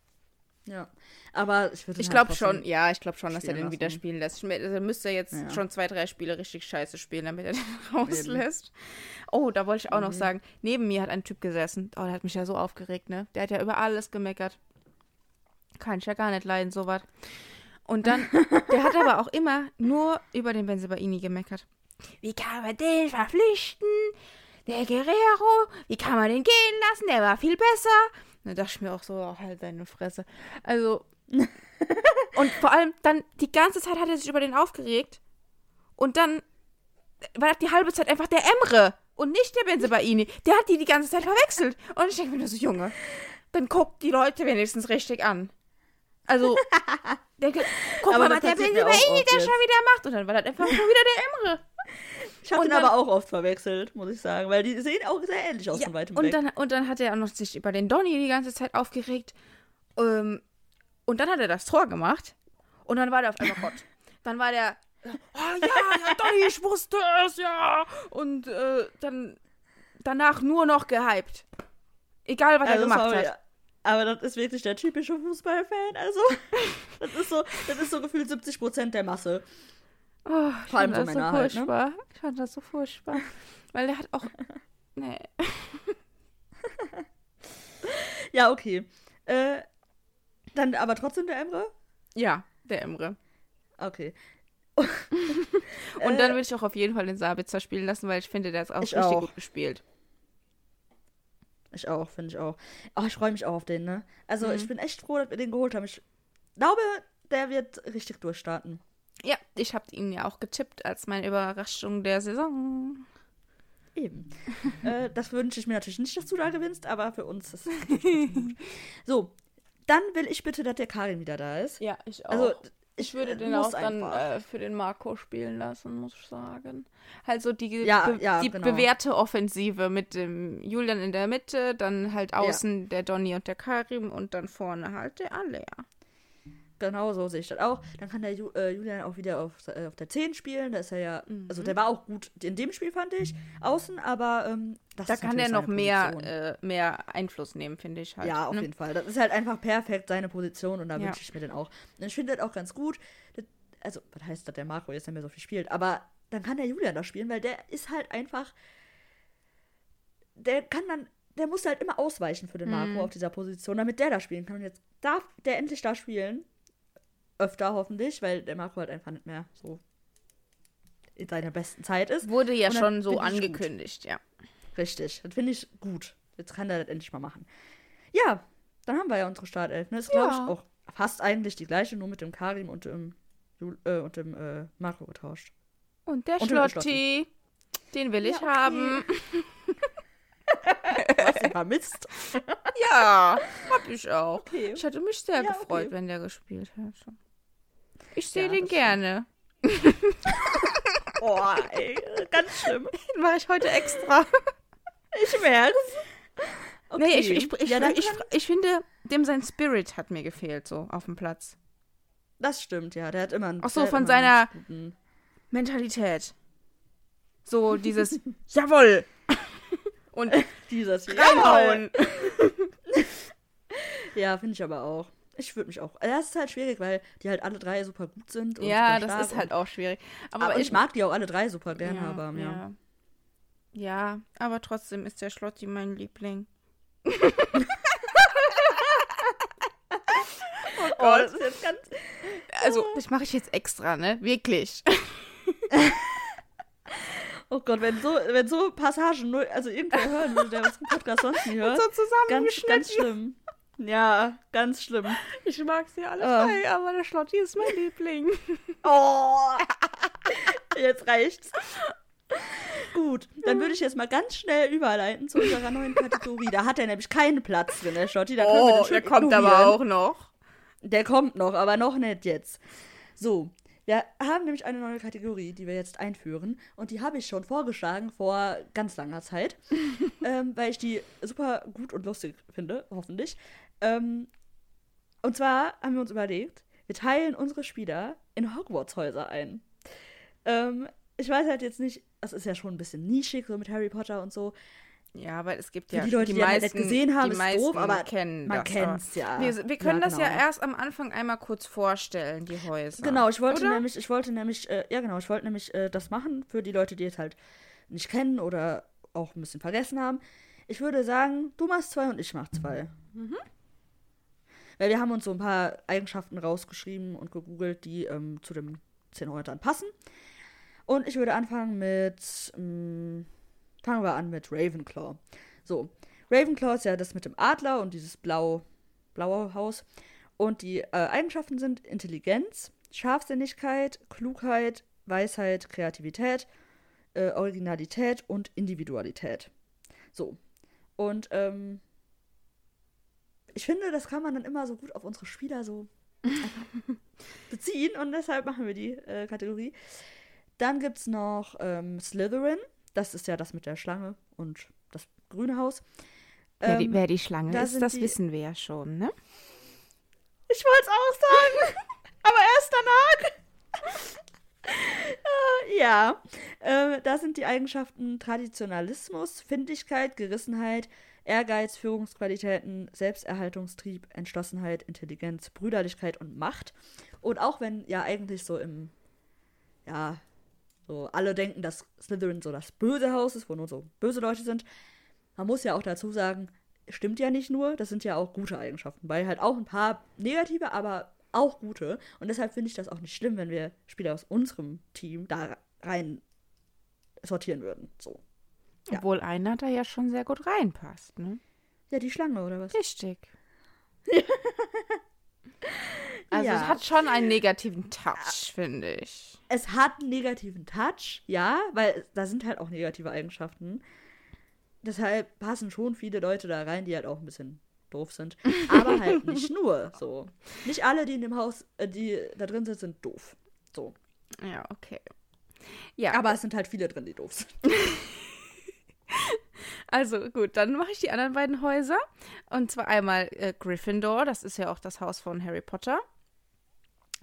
Ja. Aber ich würde
Ich
ihn
glaube
halt
schon, ja, ich glaube schon, dass er den
lassen.
wieder spielen lässt. Er müsste jetzt
Ja.
schon zwei, drei Spiele richtig scheiße spielen, damit er den rauslässt. Oh, da wollte ich auch noch
Mhm.
sagen, neben mir hat ein Typ gesessen. Oh, der hat mich ja so aufgeregt, ne? Der hat ja über alles gemeckert. Kann ich ja gar nicht leiden, sowas. Und dann, der hat aber auch immer nur über den Benzebaini gemeckert. Wie kann man den verpflichten? Der Guerrero, wie kann man den gehen lassen? Der war viel besser. Da dachte ich mir auch so, oh, halt deine Fresse. Also, und vor allem dann die ganze Zeit hat er sich über den aufgeregt. Und dann war das die halbe Zeit einfach der Emre und nicht der Benzebaini. Der hat die die ganze Zeit verwechselt. Und ich denke mir nur so, Junge, dann guckt die Leute wenigstens richtig an. Also, der, guck
Aber
mal, was der da
jetzt.
schon wieder macht. Und dann war das einfach schon wieder der Emre.
Ich habe
dann-
aber auch oft verwechselt, muss ich sagen. Weil die sehen auch sehr ähnlich aus von weitem
und
weg.
dann, und dann hat er auch noch sich über den Donny die ganze Zeit aufgeregt. Ähm, und dann hat er das Tor gemacht. Und dann war der auf einmal Gott. Dann war der, oh ja, ja, Donny, ich wusste es, ja. Und äh, dann danach nur noch gehypt. Egal, was er
Also,
gemacht
sorry,
hat.
Aber das ist wirklich der typische Fußballfan. Also, das ist so, das ist so gefühlt 70% der Masse.
Oh,
Vor allem so Männer
so
halt, ne?
Ich fand das so furchtbar. Weil der hat auch. Nee.
Ja, okay. Äh, dann aber trotzdem der Emre?
Ja, der Emre.
Okay.
Und
Äh,
dann würde ich auch auf jeden Fall den Sabitzer spielen lassen, weil ich finde, der ist auch
Ich
richtig
auch.
gut gespielt.
Ich auch, finde ich auch. Oh, ich freue mich auch auf den, ne? Also,
Mhm.
ich bin echt froh, dass wir den geholt haben. Ich glaube, der wird richtig durchstarten.
Ja, ich habe ihn ja auch getippt als meine Überraschung der Saison.
Eben. äh, das wünsche ich mir natürlich nicht, dass du da gewinnst, aber für uns ist es gut. So, dann will ich bitte, dass der Karin wieder da ist.
Ja, ich auch.
Also,
ich würde
äh,
den auch dann äh, für den Marco spielen lassen, muss ich sagen. Also die,
Ja,
be
ja,
die
genau.
bewährte Offensive mit dem Julian in der Mitte, dann halt außen der Donny und der Karim und dann vorne halt der Alea.
Genau so sehe ich das auch. Dann kann der Ju äh, Julian auch wieder auf, äh, auf der 10 spielen. Da ist er ja, also der war auch gut in dem Spiel, fand ich, außen, aber ähm, das
Da
ist
kann der
natürlich
noch mehr, äh, mehr Einfluss nehmen, finde ich halt.
ja, auf
ne?
jeden Fall. Das ist halt einfach perfekt seine Position und da
Ja.
wünsche ich mir den auch. Und ich finde das auch ganz gut. Das, also, was heißt, dass der Marco jetzt nicht mehr so viel spielt? Aber dann kann der Julian da spielen, weil der ist halt einfach. Der kann dann. Der muss halt immer ausweichen für den Marco
Mhm.
auf dieser Position, damit der da spielen kann. Und jetzt darf der endlich da spielen. Öfter hoffentlich, weil der Marco halt einfach nicht mehr so in seiner besten Zeit ist.
Wurde ja schon so
ich
angekündigt, ja.
Richtig, das finde ich gut. Jetzt kann der das endlich mal machen. Ja, dann haben wir ja unsere Startelf. Ne? Ist, glaube
Ja.
ich, auch fast eigentlich die gleiche, nur mit dem Karim und dem, äh, und dem äh, Marco getauscht.
Und der
Und
Schlotti, den will ich
Ja, okay.
haben.
Was ihr vermisst.
Ja, hab ich auch.
Okay.
Ich hätte mich sehr
Ja,
gefreut,
okay.
wenn der gespielt hätte. Ich sehe
Ja,
den gerne.
Boah, ey, ganz schlimm.
Den mache ich heute extra.
Ich merk's. Okay.
Nee, ich, ich, ich,
ja,
ich, ich finde, dem sein Spirit hat mir gefehlt, so auf dem Platz.
das stimmt, ja. Der hat immer einen
Ach so, von seiner- Mentalität. So dieses Jawoll! Und
Dieses
reinhauen.
Ja, finde ich aber auch. Ich würde mich auch. Also das ist halt schwierig, weil die halt alle drei super gut sind.
Ja, das ist halt auch schwierig. Aber,
aber ich mag die auch alle drei super gerne,
ja,
aber ja.
ja. Ja, aber trotzdem ist der Schlotti mein Liebling.
Oh, das ist jetzt ganz.
Also, das mache ich jetzt extra, ne? Wirklich.
Oh Gott, wenn so, wenn so Passagen nur, also irgendwer hören würde, der unseren Podcast sonst nie hört.
so
Ganz, ganz schlimm. Ja, ganz schlimm.
Ich mag sie alle
Ah.
drei, aber der Schlotti ist mein Liebling.
Oh! Jetzt reicht's. Gut, dann würde ich jetzt mal ganz schnell überleiten zu unserer neuen Kategorie. Da hat er nämlich keinen Platz drin, der Schotti. Da
Oh, der kommt aber auch noch.
Der kommt noch, aber noch nicht jetzt. So, wir haben nämlich eine neue Kategorie, die wir jetzt einführen. Und die habe ich schon vorgeschlagen vor ganz langer Zeit, ähm, weil ich die super gut und lustig finde, hoffentlich. Ähm, und zwar haben wir uns überlegt, wir teilen unsere Spieler in Hogwarts-Häuser ein. Ähm, ich weiß halt jetzt nicht, das ist ja schon ein bisschen nischig, so mit Harry Potter und so.
Ja, aber es gibt ja
die Leute, die ja halt nicht gesehen haben,
die
ist
meisten
doof, aber
kennen
man
das.
kennt's ja.
Wir, wir können
Ja,
das ja
genau.
erst am Anfang einmal kurz vorstellen, die Häuser.
Genau, ich wollte
Oder?
nämlich, ich wollte nämlich, äh, ja genau, ich wollte nämlich äh, das machen für die Leute, die es halt nicht kennen oder auch ein bisschen vergessen haben. Ich würde sagen, du machst zwei und ich mach zwei.
Mhm.
Weil wir haben uns so ein paar Eigenschaften rausgeschrieben und gegoogelt, die ähm, zu dem 10 Häusern passen. Und ich würde anfangen mit, ähm, fangen wir an mit Ravenclaw. So, Ravenclaw ist ja das mit dem Adler und dieses blau, blaue Haus. Und die äh, Eigenschaften sind Intelligenz, Scharfsinnigkeit, Klugheit, Weisheit, Kreativität, äh, Originalität und Individualität. So. Und ähm, ich finde, das kann man dann immer so gut auf unsere Spieler so beziehen und deshalb machen wir die äh, Kategorie. Dann gibt es noch ähm, Slytherin. Das ist ja das mit der Schlange und das grüne Haus.
Wer, die,
Ähm,
wer die Schlange
da
ist, das
die-
wissen wir ja schon, ne?
Ich wollte es auch sagen, aber erst danach. Äh, ja, äh, da sind die Eigenschaften Traditionalismus, Findigkeit, Gerissenheit, Ehrgeiz, Führungsqualitäten, Selbsterhaltungstrieb, Entschlossenheit, Intelligenz, Brüderlichkeit und Macht. Und auch wenn ja eigentlich so im, ja, So, alle denken, dass Slytherin so das böse Haus ist, wo nur so böse Leute sind. Man muss ja auch dazu sagen, stimmt ja nicht nur, das sind ja auch gute Eigenschaften, weil halt auch ein paar negative, aber auch gute. Und deshalb finde ich das auch nicht schlimm, wenn wir Spieler aus unserem Team da rein sortieren würden. So.
Ja. Obwohl einer da ja schon sehr gut reinpasst, ne?
Ja, die Schlange oder was?
Richtig. also ja. es hat schon einen negativen Touch, finde ich.
Es hat einen negativen Touch, ja, weil da sind halt auch negative Eigenschaften. Deshalb passen schon viele Leute da rein, die halt auch ein bisschen doof sind. Aber halt nicht nur so. Nicht alle, die in dem Haus, äh, die da drin sind, sind doof. So.
Ja, okay.
Ja. Aber es sind halt viele drin, die doof sind.
Also gut, dann mache ich die anderen beiden Häuser. Und zwar einmal äh, Gryffindor, das ist ja auch das Haus von Harry Potter.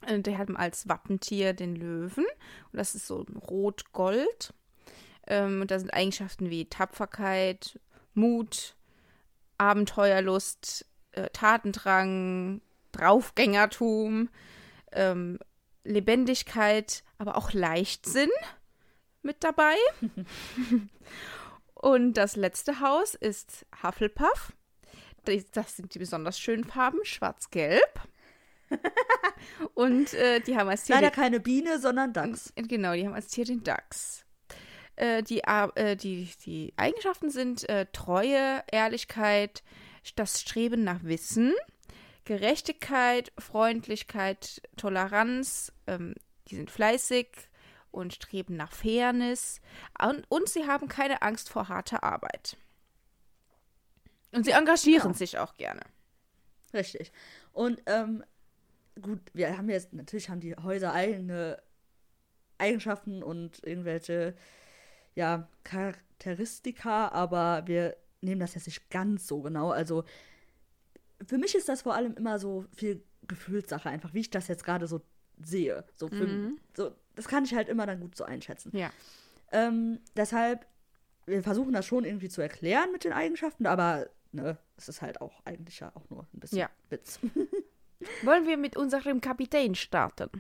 Äh, der hat als Wappentier den Löwen. Und das ist so rot-gold. Ähm, und da sind Eigenschaften wie Tapferkeit, Mut, Abenteuerlust, äh, Tatendrang, Draufgängertum, ähm, Lebendigkeit, aber auch Leichtsinn mit dabei. Und das letzte Haus ist Hufflepuff. Das sind die besonders schönen Farben, schwarz-gelb. und äh, die haben als
Tier. Leider keine Biene, sondern Dachs.
Genau, die haben als Tier den Dachs. Äh, die, äh, die, die Eigenschaften sind äh, Treue, Ehrlichkeit, das Streben nach Wissen, Gerechtigkeit, Freundlichkeit, Toleranz. Ähm, die sind fleißig, und streben nach Fairness und, und sie haben keine Angst vor harter Arbeit. Und sie engagieren ja. sich auch gerne.
Richtig. Und ähm, gut, wir haben jetzt, natürlich haben die Häuser eigene Eigenschaften und irgendwelche, ja, Charakteristika, aber wir nehmen das jetzt nicht ganz so genau. Also für mich ist das vor allem immer so viel Gefühlssache, einfach wie ich das jetzt gerade so sehe. So, für, mhm. so das kann ich halt immer dann gut so einschätzen.
Ja.
Ähm, deshalb, wir versuchen das schon irgendwie zu erklären mit den Eigenschaften, aber ne, es ist halt auch eigentlich ja auch nur ein bisschen ja. Witz.
Wollen wir mit unserem Kapitän starten?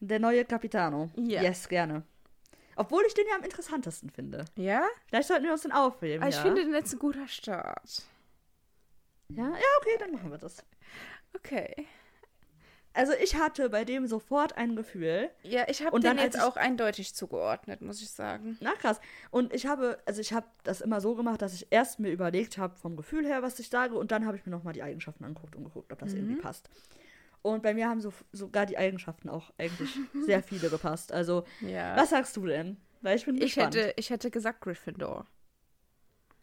Der neue Capitano. Ja. Yes, gerne. Obwohl ich den ja am interessantesten finde.
Ja?
Vielleicht sollten wir uns den aufheben.
Aber ich finde den jetzt ein guter Start.
Ja? Ja, okay, dann machen wir das.
Okay.
Also ich hatte bei dem sofort ein Gefühl.
Ja, ich habe den jetzt ich, auch eindeutig zugeordnet, muss ich sagen.
Na krass. Und ich habe, also ich habe das immer so gemacht, dass ich erst mir überlegt habe vom Gefühl her, was ich sage, und dann habe ich mir nochmal die Eigenschaften angeguckt und geguckt, ob das mhm. irgendwie passt. Und bei mir haben so, sogar die Eigenschaften auch eigentlich sehr viele gepasst. Also,
ja.
was sagst du denn? Weil ich bin
ich hätte, ich hätte gesagt Gryffindor.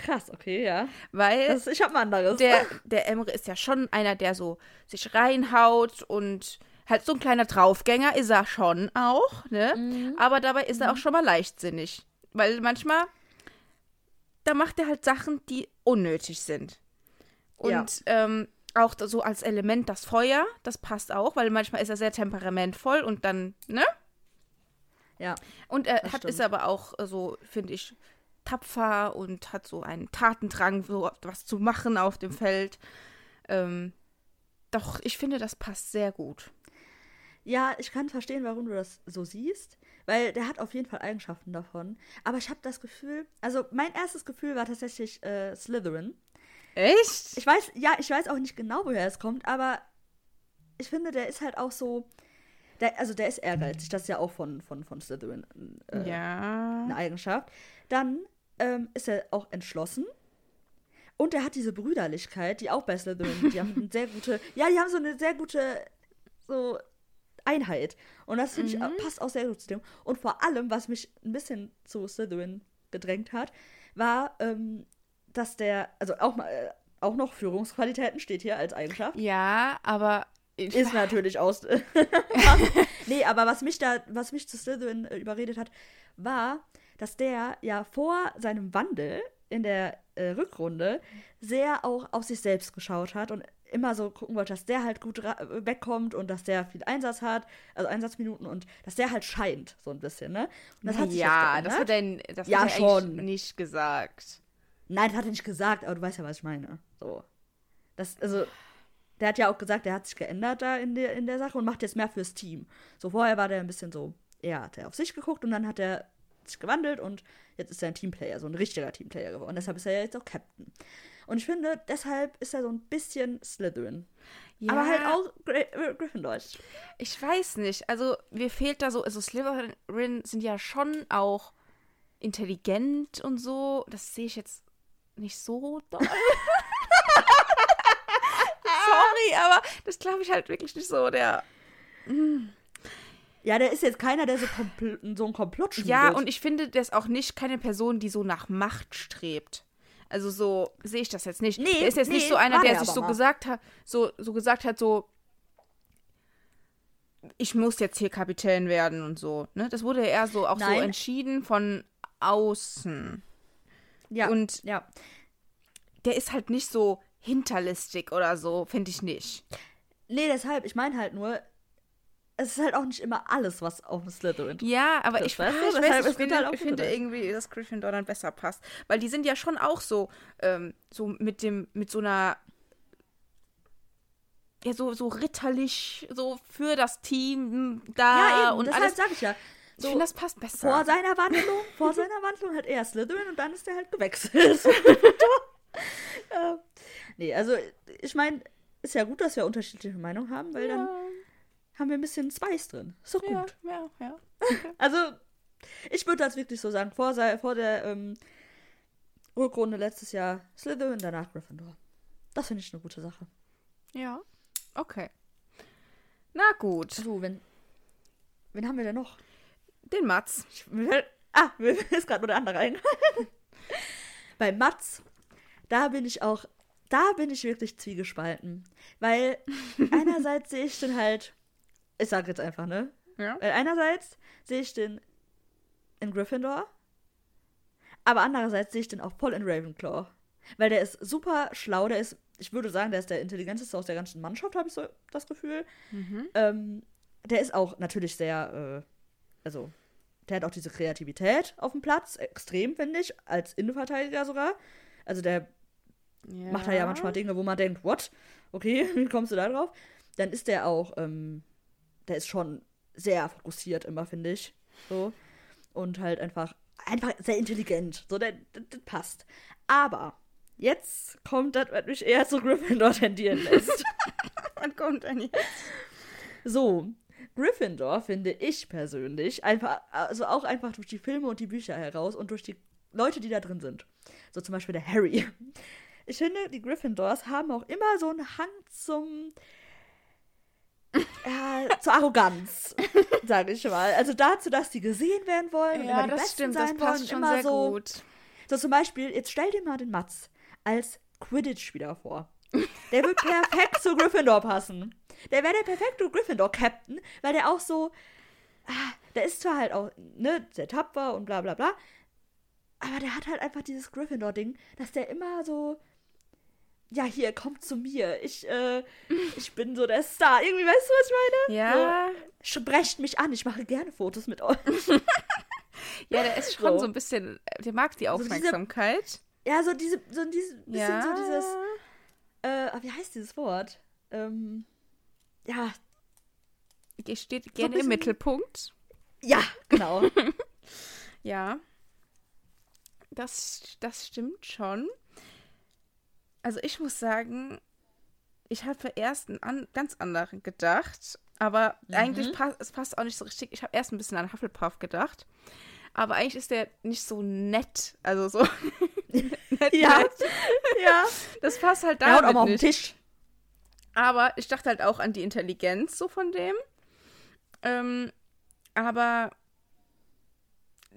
Krass, okay, ja.
Weil
das, ich habe anderes.
Der, der Emre ist ja schon einer, der so sich reinhaut und halt so ein kleiner Draufgänger ist er schon auch, ne? Mhm. Aber dabei ist er auch mhm. schon mal leichtsinnig. Weil manchmal, da macht er halt Sachen, die unnötig sind. Und ja. ähm, auch so als Element das Feuer, das passt auch, weil manchmal ist er sehr temperamentvoll und dann, ne?
Ja.
Und er hat, ist aber auch so, finde ich, tapfer und hat so einen Tatendrang, so was zu machen auf dem Feld. Ähm, doch, ich finde, das passt sehr gut.
Ja, ich kann verstehen, warum du das so siehst, weil der hat auf jeden Fall Eigenschaften davon. Aber ich habe das Gefühl, also mein erstes Gefühl war tatsächlich äh, Slytherin.
Echt?
Ich weiß, ja, ich weiß auch nicht genau, woher es kommt, aber ich finde, der ist halt auch so. Der, also der ist ehrgeizig, das ist ja auch von, von, von Slytherin
äh, ja.
eine Eigenschaft. Dann ähm, ist er auch entschlossen. Und er hat diese Brüderlichkeit, die auch bei Slytherin, die haben eine sehr gute, ja, die haben so eine sehr gute so Einheit. Und das finde mhm. ich passt auch sehr gut zu dem. Und vor allem, was mich ein bisschen zu Slytherin gedrängt hat, war, ähm, dass der, also auch mal, äh, auch noch Führungsqualitäten steht hier als Eigenschaft.
Ja, aber
ist natürlich aus. nee, aber was mich da, was mich zu Slytherin äh, überredet hat, war, dass der ja vor seinem Wandel in der äh, Rückrunde sehr auch auf sich selbst geschaut hat und immer so gucken wollte, dass der halt gut wegkommt und dass der viel Einsatz hat, also Einsatzminuten und dass der halt scheint, so ein bisschen, ne? Und
das hat sich ja, das hat er, das
ja,
hat
er schon.
nicht gesagt.
Nein, das hat er nicht gesagt, aber du weißt ja, was ich meine. So. Das, also, der hat ja auch gesagt, der hat sich geändert da in der, in der Sache und macht jetzt mehr fürs Team. So vorher war der ein bisschen so er hat er auf sich geguckt und dann hat er sich gewandelt und jetzt ist er ein Teamplayer, so ein richtiger Teamplayer geworden. Deshalb ist er jetzt auch Captain. Und ich finde, deshalb ist er so ein bisschen Slytherin.
Ja,
Aber halt auch Gry Gryffindor.
Ich weiß nicht. Also, mir fehlt da so, also Slytherin sind ja schon auch intelligent und so. Das sehe ich jetzt nicht so doll. Sorry, aber das glaube ich halt wirklich nicht so. Der.
Ja, der ist jetzt keiner, der so, so ein Komplott schmiedet.
Ja, und ich finde, der ist auch nicht keine Person, die so nach Macht strebt. Also so sehe ich das jetzt nicht.
Nee,
der ist jetzt
nee,
nicht so einer, der sich so
mal.
gesagt hat, so, so gesagt hat, so ich muss jetzt hier Kapitän werden und so. Ne? Das wurde eher so auch so
Nein.
entschieden von außen.
ja,
und-
ja.
Der ist halt nicht so hinterlistig oder so, finde ich nicht.
Nee, deshalb, ich meine halt nur, es ist halt auch nicht immer alles, was auf Slytherin
Ja, aber
Das
ich,
weißt du,
ich,
deshalb,
weiß,
es
ich finde,
halt
ich finde irgendwie, dass Gryffindor dann besser passt. Weil die sind ja schon auch so, ähm, so mit dem, mit so einer ja, so, so ritterlich, so für das Team da
Ja, eben,
und
deshalb
alles.
sag ich ja.
ich
So,
finde, das passt besser.
vor seiner Wandlung, vor seiner Wandlung hat er Slytherin und dann ist er halt gewechselt. ja. Nee, also ich meine, ist ja gut, dass wir unterschiedliche Meinungen haben, weil dann haben wir ein bisschen Spice drin. Ist doch
ja,
gut.
ja, ja.
Also, ich würde das wirklich so sagen, vor, vor der ähm, Rückrunde letztes Jahr Slytherin, danach Gryffindor. Das finde ich eine gute Sache.
Ja, okay. Na gut,
So, wenn. Wen haben wir denn noch?
den Mats.
Ich, mir ah, mir ist gerade nur der andere eingefallen. Bei Mats, da bin ich auch, da bin ich wirklich zwiegespalten. Weil einerseits sehe ich den halt, ich sage jetzt einfach, ne?
Ja.
Weil einerseits sehe ich den in Gryffindor, aber andererseits sehe ich den auch voll in Ravenclaw. Weil der ist super schlau, der ist, ich würde sagen, der ist der intelligenteste aus der ganzen Mannschaft, habe ich so das Gefühl.
Mhm.
Ähm, der ist auch natürlich sehr, äh, also, der hat auch diese Kreativität auf dem Platz, extrem, finde ich, als Innenverteidiger sogar. Also der
ja.
macht er ja manchmal Dinge, wo man denkt, what? Okay, wie kommst du da drauf? Dann ist der auch, ähm, der ist schon sehr fokussiert immer, finde ich. So. Und halt einfach, einfach sehr intelligent. So, der, der, das passt. Aber jetzt kommt das, was mich eher zu Gryffindor tendieren lässt.
Wann kommt denn jetzt?
So, Gryffindor finde ich persönlich einfach, also auch einfach durch die Filme und die Bücher heraus und durch die Leute, die da drin sind. So zum Beispiel der Harry. Ich finde, die Gryffindors haben auch immer so einen Hang zum. Äh, zur Arroganz, sage ich mal. Also dazu, dass die gesehen werden wollen und
Ja,
immer die
das
Besten
stimmt,
sein
das passt
wollen.
schon
immer
sehr
so,
gut.
So zum Beispiel, jetzt stell dir mal den Mats als Quidditch-Spieler vor. Der wird perfekt zu Gryffindor passen. Der wäre der perfekte Gryffindor-Captain, weil der auch so. Ah, der ist zwar halt auch, ne, sehr tapfer und bla bla bla. Aber der hat halt einfach dieses Gryffindor-Ding, dass der immer so. Ja, hier, kommt zu mir. Ich, äh, ich bin so der Star. Irgendwie, weißt du, was ich meine?
Ja,
Sprecht mich an, ich mache gerne Fotos mit euch.
ja, der ist schon
So.
so ein bisschen, der mag die
So diese-
Aufmerksamkeit.
Ja, so diese, so diese, bisschen
ja.
so dieses. Äh, wie heißt dieses Wort? Ähm, ja,
Die steht gerne
bisschen-
im Mittelpunkt.
ja, genau.
Ja. Das, das stimmt schon. Also ich muss sagen, ich habe erst einen an, ganz anderen gedacht, aber
Mhm.
eigentlich passt es passt auch nicht so richtig. Ich habe erst ein bisschen an Hufflepuff gedacht, aber eigentlich ist der nicht so nett, also so nett,
ja,
nett.
ja.
Das passt halt
Der haut auch auf den. Tisch.
Aber ich dachte halt auch an die Intelligenz so von dem. Ähm, aber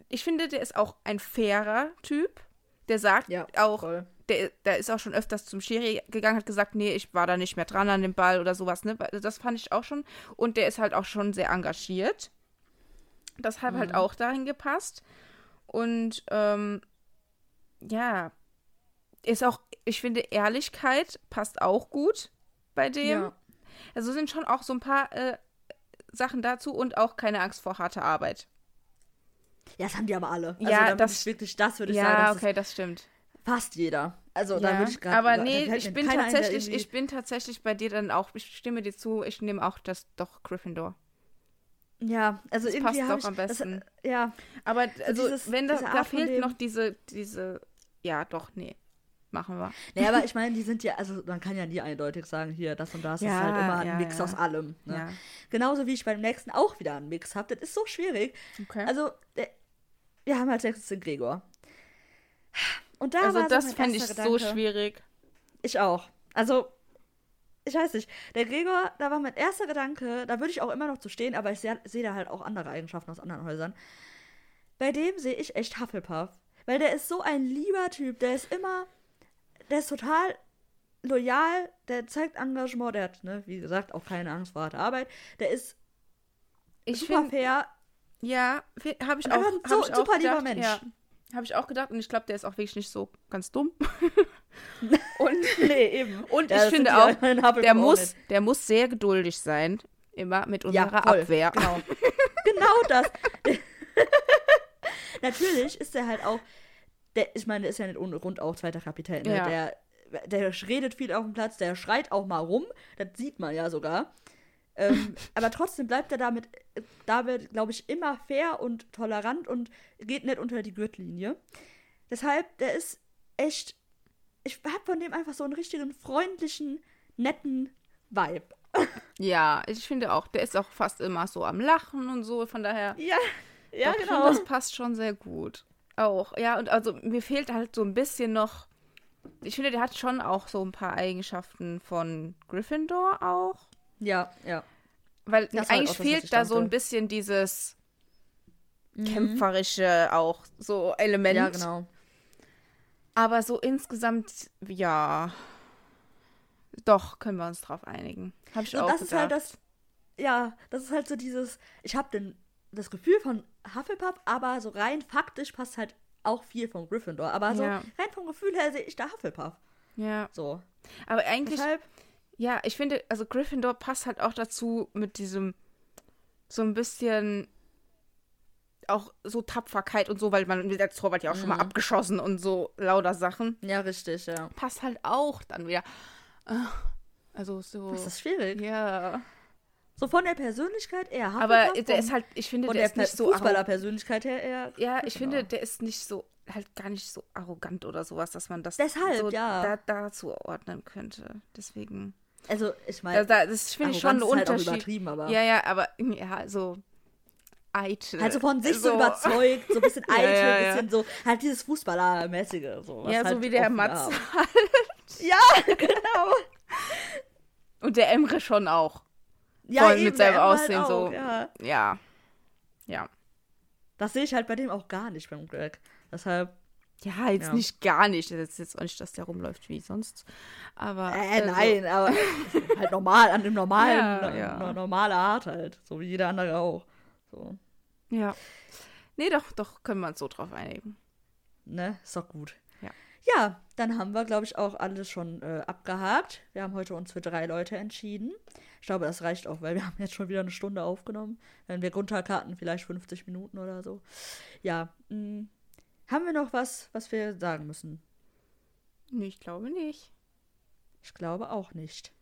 ich finde, der ist auch ein fairer Typ. Der sagt
Ja,
auch,
voll.
Der, der ist auch schon öfters zum Schiri gegangen, hat gesagt, nee, ich war da nicht mehr dran an dem Ball oder sowas, ne? Das fand ich auch schon. Und der ist halt auch schon sehr engagiert. Das hat halt auch dahin gepasst. Und ähm, ja, ist auch, ich finde, Ehrlichkeit passt auch gut bei dem.
Ja.
Also sind schon auch so ein paar äh, Sachen dazu und auch keine Angst vor harter Arbeit.
ja, das haben die aber alle. Also,
Ja, das-
ich wirklich, das würde ich
ja,
sagen, das
okay, das stimmt.
Ist fast jeder. Also, da
Ja,
würde ich gerade.
aber
da
nee, ich bin tatsächlich, ich bin tatsächlich bei dir dann auch, ich stimme dir zu, ich nehme auch das doch Gryffindor.
Ja, also
Das
irgendwie
passt doch
ich
am besten.
Das, ja,
Aber also,
dieses-
wenn da,
diese
da fehlt noch diese, diese, ja, doch, nee, machen wir.
nee, aber ich meine, die sind ja, also man kann ja nie eindeutig sagen, hier, das und das ist
Ja,
halt immer ein
ja,
Mix aus allem. Ne?
Ja.
Genauso wie ich beim nächsten auch wieder einen Mix habe. Das ist so schwierig.
Okay.
Also, der, wir haben als nächstes den Gregor. Und da
Also,
war
das
so
fände ich
erster
so
Gedanke-
schwierig.
Ich auch. Also, ich weiß nicht. Der Gregor, da war mein erster Gedanke, da würde ich auch immer noch zu stehen, aber ich sehe seh da halt auch andere Eigenschaften aus anderen Häusern. Bei dem sehe ich echt Hufflepuff. Weil der ist so ein lieber Typ. Der ist immer, der ist total loyal, der zeigt Engagement, der hat, ne, wie gesagt, auch keine Angst vor harter Arbeit. Der ist
Ich
super
finde,
fair.
ja, habe ich auch,
einfach so-
ich auch
super lieber
gedacht,
Mensch.
Ja, habe ich auch gedacht und ich glaube, der ist auch wirklich nicht so ganz dumm. und
Nee, eben.
Und
Ja,
ich finde auch, der muss, der muss sehr geduldig sein, immer mit unserer
Ja, voll.
Abwehr.
Genau. genau das. Natürlich ist er halt auch, der, ich meine, der ist ja nicht ohne Grund auch zweiter Kapitän. Ne?
Ja.
Der, der redet viel auf dem Platz, der schreit auch mal rum. Das sieht man ja sogar. Ähm, aber trotzdem bleibt er damit, damit glaube ich, immer fair und tolerant und geht nicht unter die Gürtellinie. Deshalb, der ist echt, ich habe von dem einfach so einen richtigen freundlichen, netten Vibe.
Ja, ich finde auch, der ist auch fast immer so am Lachen und so, von daher.
Ja, ja,
ich
genau.
Das passt schon sehr gut. Auch, ja, und also mir fehlt halt so ein bisschen noch. Ich finde, der hat schon auch so ein paar Eigenschaften von Gryffindor auch.
Ja, ja.
Weil
Das
eigentlich fehlt da so ein bisschen dieses kämpferische auch so Element.
Ja, genau.
Aber so insgesamt, ja. Doch, können wir uns drauf einigen. Habe ich
Und
auch
das ist halt
gedacht.
das, ja, das ist halt so dieses, ich habe das Gefühl von Hufflepuff, aber so rein faktisch passt halt auch viel von Gryffindor. Aber so
Ja.
rein vom Gefühl her sehe ich da Hufflepuff.
Ja.
So.
Aber eigentlich,
Deshalb,
ja, ich finde, also Gryffindor passt halt auch dazu mit diesem so ein bisschen auch so Tapferkeit und so, weil man mit der Torwart ja auch schon mal abgeschossen und so lauter Sachen.
ja, richtig, ja.
Passt halt auch dann wieder. Ah, Also so.
Das ist schwierig.
ja.
So von der Persönlichkeit eher.
Aber der ist halt, ich finde,
von
der
der
ist nicht so.
Fußballerpersönlichkeit her eher.
Ja, ich
Genau.
finde, der ist nicht so, halt gar nicht so arrogant oder sowas, dass man das
Deshalb,
so
ja.
da, dazu ordnen könnte. Deswegen.
Also, ich meine,
Da, da, das finde ich schon ein
halt
Unterschied.
übertrieben, aber.
ja, ja, aber ja, so eitel.
Halt so von sich so, überzeugt, so ein bisschen eitel,
ja, ja.
bisschen so, halt dieses Fußballermäßige. So,
Ja,
halt
so wie der Mats.
haben. Ja, genau.
Und der Emre schon auch.
Ja,
Voll
eben,
mit seinem
Emma halt
Aussehen
auch,
so.
Ja.
Ja. Ja.
Das sehe ich halt bei dem auch gar nicht beim Greg. Deshalb,
Ja, jetzt
Ja.
nicht gar nicht. Das ist jetzt auch nicht, dass der rumläuft wie sonst. Aber.
äh,
also,
nein, aber halt normal, an dem normalen,
Ja, ja.
no- normale Art halt. So wie jeder andere auch. So,
Ja. Nee, doch, doch, können wir uns so drauf einigen.
ne, ist doch gut.
Ja.
Ja, dann haben wir, glaube ich, auch alles schon äh, abgehakt. Wir haben heute uns für drei Leute entschieden. Ich glaube, das reicht auch, weil wir haben jetzt schon wieder eine Stunde aufgenommen. Wenn wir runterkarten, vielleicht 50 Minuten oder so. Ja, mh. Haben wir noch was, was wir sagen müssen?
Nee, ich glaube nicht.
Ich glaube auch nicht.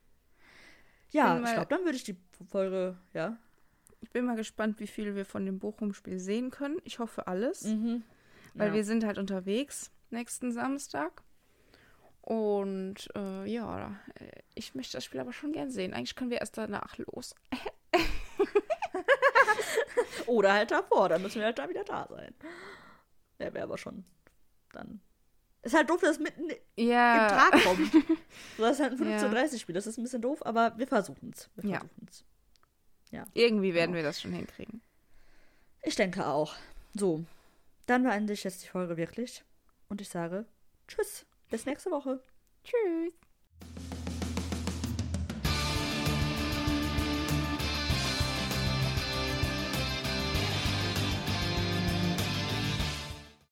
Ja, ich
mal-
glaube, dann würde ich die Folge, ja.
Ich bin mal gespannt, wie viel wir von dem Bochum-Spiel sehen können. Ich hoffe alles.
Mhm.
Weil
ja.
wir sind halt unterwegs nächsten Samstag. Und äh, ja, äh, ich möchte das Spiel aber schon gern sehen. Eigentlich können wir erst danach los.
Oder halt davor, dann müssen wir halt da wieder da sein. Ja, wäre aber schon dann. Ist halt doof, dass es mitten im
Ja.
Tag kommt. So, das ist halt ein
Ja.
15.30-Spiel. Das ist ein bisschen doof, aber wir versuchen es. Wir
Ja.
versuchen's.
Irgendwie werden wir das schon hinkriegen.
Ich denke auch. So, dann beende ich jetzt die Folge wirklich. Und ich sage Tschüss. Bis nächste Woche.
Tschüss.